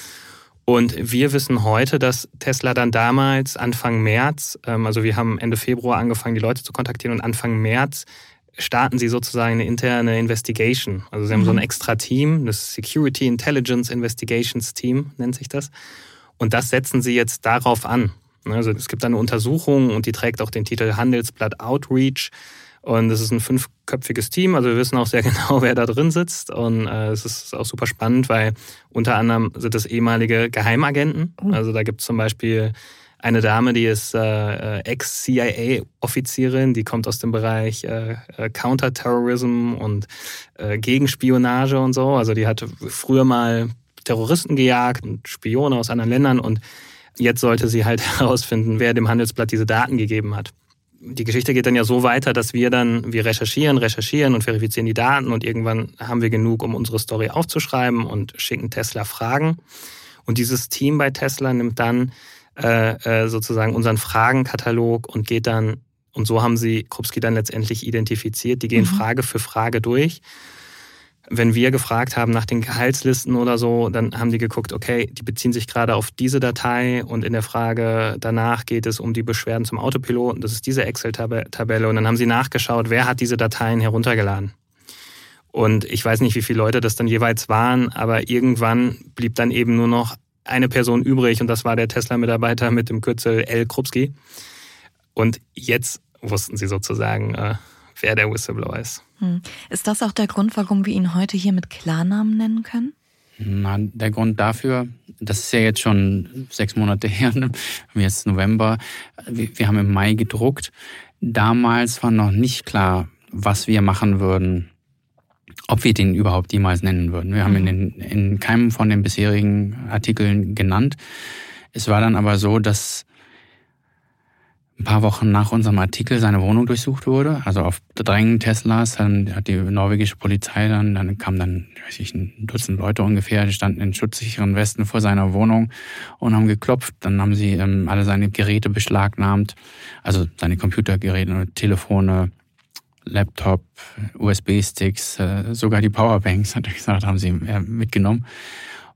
Und wir wissen heute, dass Tesla dann damals Anfang März, ähm, also wir haben Ende Februar angefangen, die Leute zu kontaktieren und Anfang März starten sie sozusagen eine interne Investigation. Also sie haben so ein mhm. extra Team, das Security Intelligence Investigations Team nennt sich das. Und das setzen sie jetzt darauf an. Also es gibt eine Untersuchung und die trägt auch den Titel Handelsblatt Outreach. Und es ist ein fünfköpfiges Team, also wir wissen auch sehr genau, wer da drin sitzt. Und äh, es ist auch super spannend, weil unter anderem sind es ehemalige Geheimagenten. Oh. Also da gibt es zum Beispiel eine Dame, die ist äh, äh Ex-CIA-Offizierin, die kommt aus dem Bereich äh, äh, Counterterrorism und äh, Gegenspionage und so. Also die hat früher mal Terroristen gejagt und Spione aus anderen Ländern und jetzt sollte sie halt herausfinden, wer dem Handelsblatt diese Daten gegeben hat. Die Geschichte geht dann ja so weiter, dass wir dann, wir recherchieren, recherchieren und verifizieren die Daten und irgendwann haben wir genug, um unsere Story aufzuschreiben und schicken Tesla Fragen. Und dieses Team bei Tesla nimmt dann äh, äh, sozusagen unseren Fragenkatalog und geht dann, und so haben sie Krupski dann letztendlich identifiziert, die gehen mhm. Frage für Frage durch. Wenn wir gefragt haben nach den Gehaltslisten oder so, dann haben die geguckt, okay, die beziehen sich gerade auf diese Datei und in der Frage danach geht es um die Beschwerden zum Autopiloten. Das ist diese Excel-Tabelle. Und dann haben sie nachgeschaut, wer hat diese Dateien heruntergeladen. Und ich weiß nicht, wie viele Leute das dann jeweils waren, aber irgendwann blieb dann eben nur noch eine Person übrig und das war der Tesla-Mitarbeiter mit dem Kürzel L. Krupski. Und jetzt wussten sie sozusagen, äh, wer der Whistleblower ist. Hm. Ist das auch der Grund, warum wir ihn heute hier mit Klarnamen nennen können? Na, der Grund dafür, das ist ja jetzt schon sechs Monate her, ne? jetzt November. Wir, wir haben im Mai gedruckt. Damals war noch nicht klar, was wir machen würden ob wir den überhaupt jemals nennen würden. Wir haben ihn in, in keinem von den bisherigen Artikeln genannt. Es war dann aber so, dass ein paar Wochen nach unserem Artikel seine Wohnung durchsucht wurde, also auf Drängen Teslas, dann hat die norwegische Polizei dann, dann kam dann, weiß ich, ein Dutzend Leute ungefähr, die standen in schutzsicheren Westen vor seiner Wohnung und haben geklopft. Dann haben sie ähm, alle seine Geräte beschlagnahmt, also seine Computergeräte, Telefone, Laptop, USB-Sticks, äh, sogar die Powerbanks, hat er gesagt, haben sie äh, mitgenommen.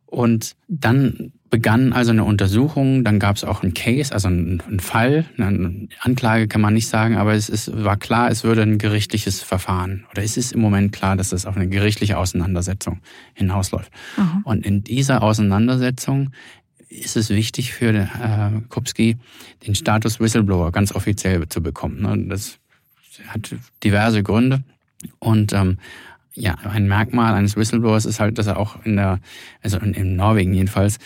Und dann begann also eine Untersuchung, dann gab es auch einen Case, also einen, Fall, eine Anklage kann man nicht sagen, aber es ist, war klar, es würde ein gerichtliches Verfahren oder es ist im Moment klar, dass es auf eine gerichtliche Auseinandersetzung hinausläuft. Mhm. Und in dieser Auseinandersetzung ist es wichtig für äh, Kupski, den Status Whistleblower ganz offiziell zu bekommen. Ne? Das hat diverse Gründe. Und ähm, ja, ein Merkmal eines Whistleblowers ist halt, dass er auch in der, also in, in Norwegen jedenfalls,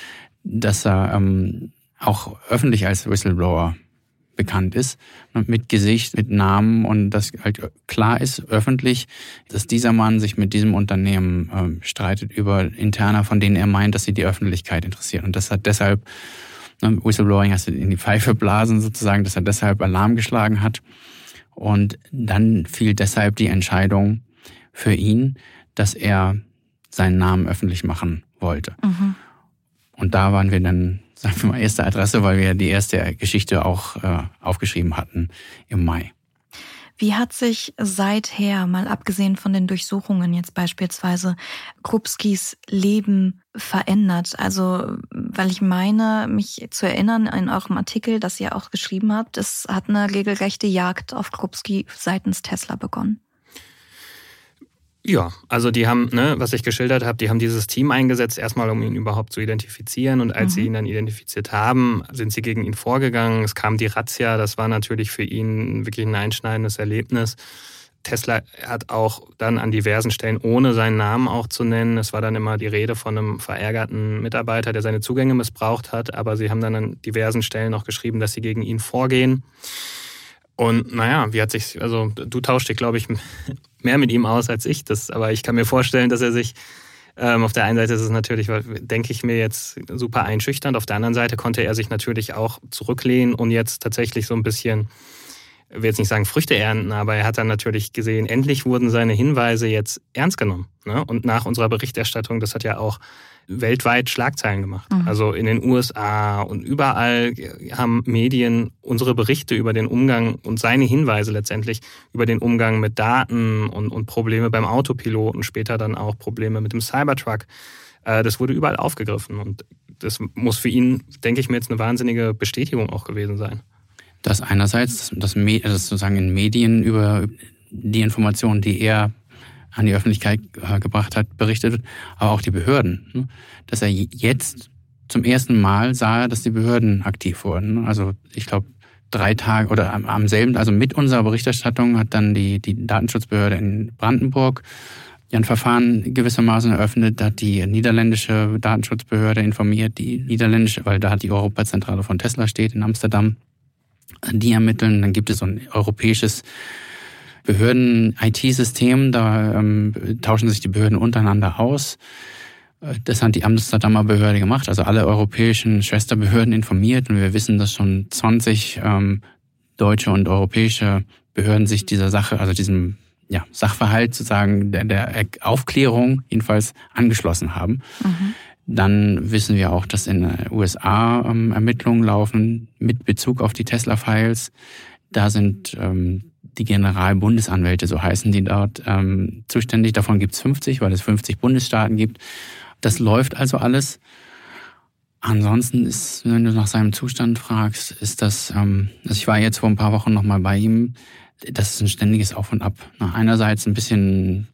dass er ähm, auch öffentlich als Whistleblower bekannt ist, mit Gesicht, mit Namen und das halt klar ist öffentlich, dass dieser Mann sich mit diesem Unternehmen ähm, streitet über Interna, von denen er meint, dass sie die Öffentlichkeit interessieren. Und das hat deshalb, ne, Whistleblowing hast du in die Pfeife blasen sozusagen, dass er deshalb Alarm geschlagen hat. Und dann fiel deshalb die Entscheidung für ihn, dass er seinen Namen öffentlich machen wollte. Mhm. Und da waren wir dann sagen wir mal, erste Adresse, weil wir die erste Geschichte auch äh, aufgeschrieben hatten im Mai. Wie hat sich seither, mal abgesehen von den Durchsuchungen jetzt beispielsweise, Krupskis Leben verändert? Also, weil ich meine, mich zu erinnern in eurem Artikel, das ihr auch geschrieben habt, es hat eine regelrechte Jagd auf Krupski seitens Tesla begonnen. Ja, also die haben, ne, was ich geschildert habe, die haben dieses Team eingesetzt, erstmal um ihn überhaupt zu identifizieren. Und als mhm. sie ihn dann identifiziert haben, sind sie gegen ihn vorgegangen. Es kam die Razzia, das war natürlich für ihn wirklich ein einschneidendes Erlebnis. Tesla hat auch dann an diversen Stellen, ohne seinen Namen auch zu nennen, es war dann immer die Rede von einem verärgerten Mitarbeiter, der seine Zugänge missbraucht hat, aber sie haben dann an diversen Stellen auch geschrieben, dass sie gegen ihn vorgehen. Und naja, wie hat sich, also du tauschst dich, glaube ich, mehr mit ihm aus als ich das, aber ich kann mir vorstellen, dass er sich ähm, auf der einen Seite ist es natürlich, denke ich mir jetzt super einschüchternd. Auf der anderen Seite konnte er sich natürlich auch zurücklehnen und jetzt tatsächlich so ein bisschen, ich will jetzt nicht sagen Früchte ernten, aber er hat dann natürlich gesehen, endlich wurden seine Hinweise jetzt ernst genommen. Ne? Und nach unserer Berichterstattung, das hat ja auch weltweit Schlagzeilen gemacht. Mhm. Also in den USA und überall haben Medien unsere Berichte über den Umgang und seine Hinweise letztendlich über den Umgang mit Daten und, und Probleme beim Autopiloten, später dann auch Probleme mit dem Cybertruck. Äh, das wurde überall aufgegriffen und das muss für ihn, denke ich mir, jetzt eine wahnsinnige Bestätigung auch gewesen sein. Das einerseits, das, das, das sozusagen in Medien über die Informationen, die er an die Öffentlichkeit äh, gebracht hat, berichtet wird, aber auch die Behörden. Ne? Dass er jetzt zum ersten Mal sah, dass die Behörden aktiv wurden. Ne? Also ich glaube, drei Tage oder am, selben, also mit unserer Berichterstattung hat dann die, die Datenschutzbehörde in Brandenburg ein Verfahren gewissermaßen eröffnet, hat die niederländische Datenschutzbehörde informiert, die niederländische, weil da hat die Europazentrale von Tesla steht in Amsterdam, die ermitteln. Dann gibt es so ein europäisches Behörden-IT-System, da ähm, tauschen sich die Behörden untereinander aus. Das hat die Amsterdamer Behörde gemacht, also alle europäischen Schwesterbehörden informiert und wir wissen, dass schon 20 ähm, deutsche und europäische Behörden sich dieser Sache, also diesem ja, Sachverhalt sozusagen der, der Aufklärung jedenfalls angeschlossen haben. Mhm. Dann wissen wir auch, dass in den USA ähm, Ermittlungen laufen mit Bezug auf die Tesla-Files. Da sind ähm, die Generalbundesanwälte, so heißen die dort, ähm, zuständig. Davon gibt es 50, weil es 50 Bundesstaaten gibt. Das läuft also alles. Ansonsten ist, wenn du nach seinem Zustand fragst, ist das, ähm, also ich war jetzt vor ein paar Wochen nochmal bei ihm, das ist ein ständiges Auf und Ab. Einerseits ein bisschen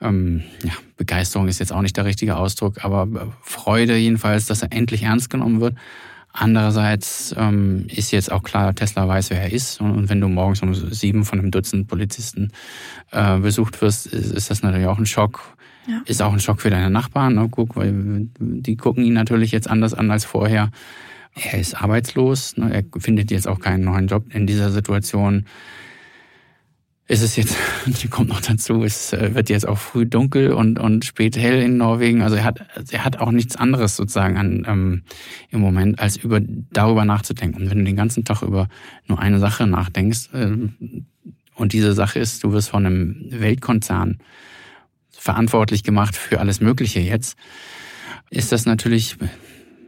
ähm, ja, Begeisterung ist jetzt auch nicht der richtige Ausdruck, aber Freude jedenfalls, dass er endlich ernst genommen wird. Andererseits ähm, ist jetzt auch klar, Tesla weiß, wer er ist. Und wenn du morgens um sieben von einem Dutzend Polizisten äh, besucht wirst, ist, ist das natürlich auch ein Schock. Ja. Ist auch ein Schock für deine Nachbarn. Ne? Guck, weil die gucken ihn natürlich jetzt anders an als vorher. Er ist arbeitslos. Ne? Er findet jetzt auch keinen neuen Job in dieser Situation ist es jetzt, kommt noch dazu, es äh, wird jetzt auch früh dunkel und, und spät hell in Norwegen. Also er hat, er hat auch nichts anderes sozusagen an, ähm, im Moment, als über, darüber nachzudenken. Und wenn du den ganzen Tag über nur eine Sache nachdenkst, äh, und diese Sache ist, du wirst von einem Weltkonzern verantwortlich gemacht für alles Mögliche jetzt, ist das natürlich,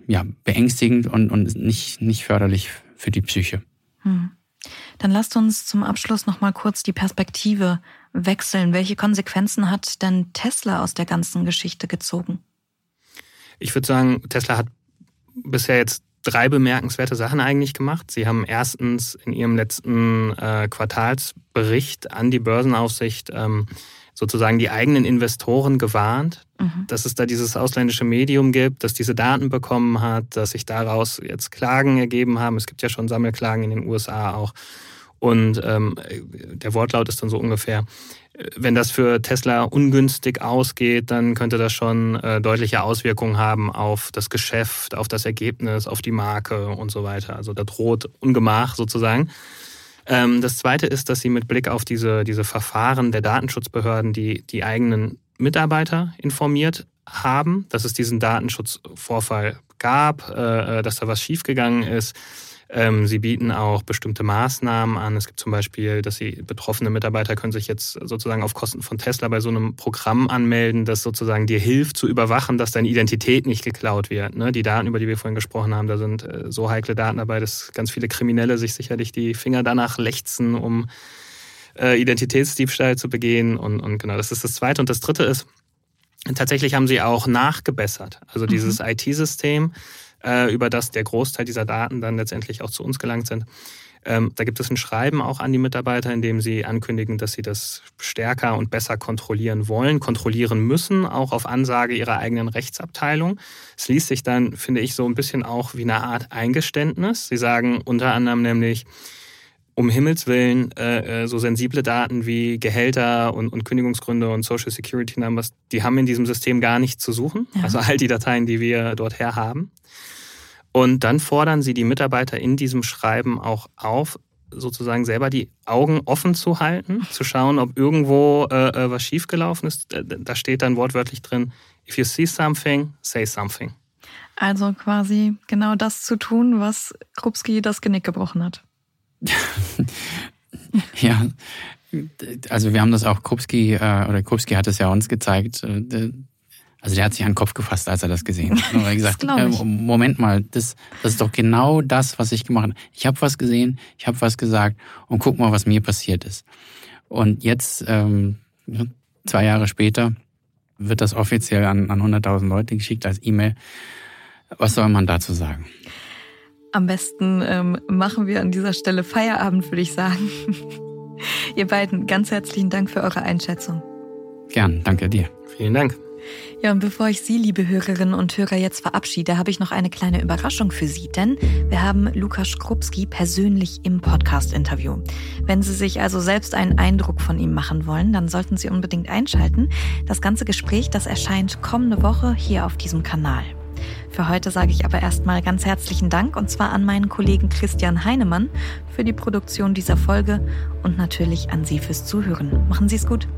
ja, beängstigend und, und nicht, nicht förderlich für die Psyche. Hm. Dann lasst uns zum Abschluss noch mal kurz die Perspektive wechseln. Welche Konsequenzen hat denn Tesla aus der ganzen Geschichte gezogen? Ich würde sagen, Tesla hat bisher jetzt drei bemerkenswerte Sachen eigentlich gemacht. Sie haben erstens in ihrem letzten äh, Quartalsbericht an die Börsenaufsicht ähm, sozusagen die eigenen Investoren gewarnt, mhm. dass es da dieses ausländische Medium gibt, das diese Daten bekommen hat, dass sich daraus jetzt Klagen ergeben haben. Es gibt ja schon Sammelklagen in den USA auch. Und ähm, der Wortlaut ist dann so ungefähr, wenn das für Tesla ungünstig ausgeht, dann könnte das schon äh, deutliche Auswirkungen haben auf das Geschäft, auf das Ergebnis, auf die Marke und so weiter. Also da droht Ungemach sozusagen. Ähm, das Zweite ist, dass sie mit Blick auf diese, diese Verfahren der Datenschutzbehörden die, die eigenen Mitarbeiter informiert haben, dass es diesen Datenschutzvorfall gab, äh, äh dass da was schiefgegangen ist sie bieten auch bestimmte Maßnahmen an. Es gibt zum Beispiel, dass sie betroffene Mitarbeiter können sich jetzt sozusagen auf Kosten von Tesla bei so einem Programm anmelden, das sozusagen dir hilft zu überwachen, dass deine Identität nicht geklaut wird. Ne? Die Daten, über die wir vorhin gesprochen haben, da sind äh, so heikle Daten dabei, dass ganz viele Kriminelle sich sicherlich die Finger danach lechzen, um äh, Identitätsdiebstahl zu begehen. Und, und genau, das ist das Zweite. Und das Dritte ist, tatsächlich haben sie auch nachgebessert. Also dieses mhm. IT-System über das der Großteil dieser Daten dann letztendlich auch zu uns gelangt sind. Ähm, da gibt es ein Schreiben auch an die Mitarbeiter, in dem sie ankündigen, dass sie das stärker und besser kontrollieren wollen, kontrollieren müssen, auch auf Ansage ihrer eigenen Rechtsabteilung. Es liest sich dann, finde ich, so ein bisschen auch wie eine Art Eingeständnis. Sie sagen unter anderem nämlich, um Himmels Willen, äh, äh so sensible Daten wie Gehälter und, und Kündigungsgründe und Social Security Numbers, die haben in diesem System gar nichts zu suchen. Ja. Also all die Dateien, die wir dort her haben. Und dann fordern sie die Mitarbeiter in diesem Schreiben auch auf, sozusagen selber die Augen offen zu halten, zu schauen, ob irgendwo äh, äh was schiefgelaufen ist. Da steht dann wortwörtlich drin, if you see something, say something. Also quasi genau das zu tun, was Krupski das Genick gebrochen hat. ja, also wir haben das auch Krupski, äh, oder Krupski hat es ja uns gezeigt, äh, also der hat sich an den Kopf gefasst, als er das gesehen hat. Und er gesagt, äh, Moment mal, das, das ist doch genau das, was ich gemacht habe. Ich habe was gesehen, ich habe was gesagt und guck mal, was mir passiert ist. Und jetzt, ähm, zwei Jahre später, wird das offiziell an, an 100.000 Leute geschickt als E-Mail. Was soll man dazu sagen? Am besten ähm, machen wir an dieser Stelle Feierabend, würde ich sagen. Ihr beiden, ganz herzlichen Dank für eure Einschätzung. Gern, danke dir. Vielen Dank. Ja, und bevor ich Sie, liebe Hörerinnen und Hörer, jetzt verabschiede, habe ich noch eine kleine Überraschung für Sie, denn wir haben Lukas Skrupski persönlich im Podcast-Interview. Wenn Sie sich also selbst einen Eindruck von ihm machen wollen, dann sollten Sie unbedingt einschalten. Das ganze Gespräch, das erscheint kommende Woche hier auf diesem Kanal. Für heute sage ich aber erstmal ganz herzlichen Dank und zwar an meinen Kollegen Christian Heinemann für die Produktion dieser Folge und natürlich an Sie fürs Zuhören. Machen Sie es gut.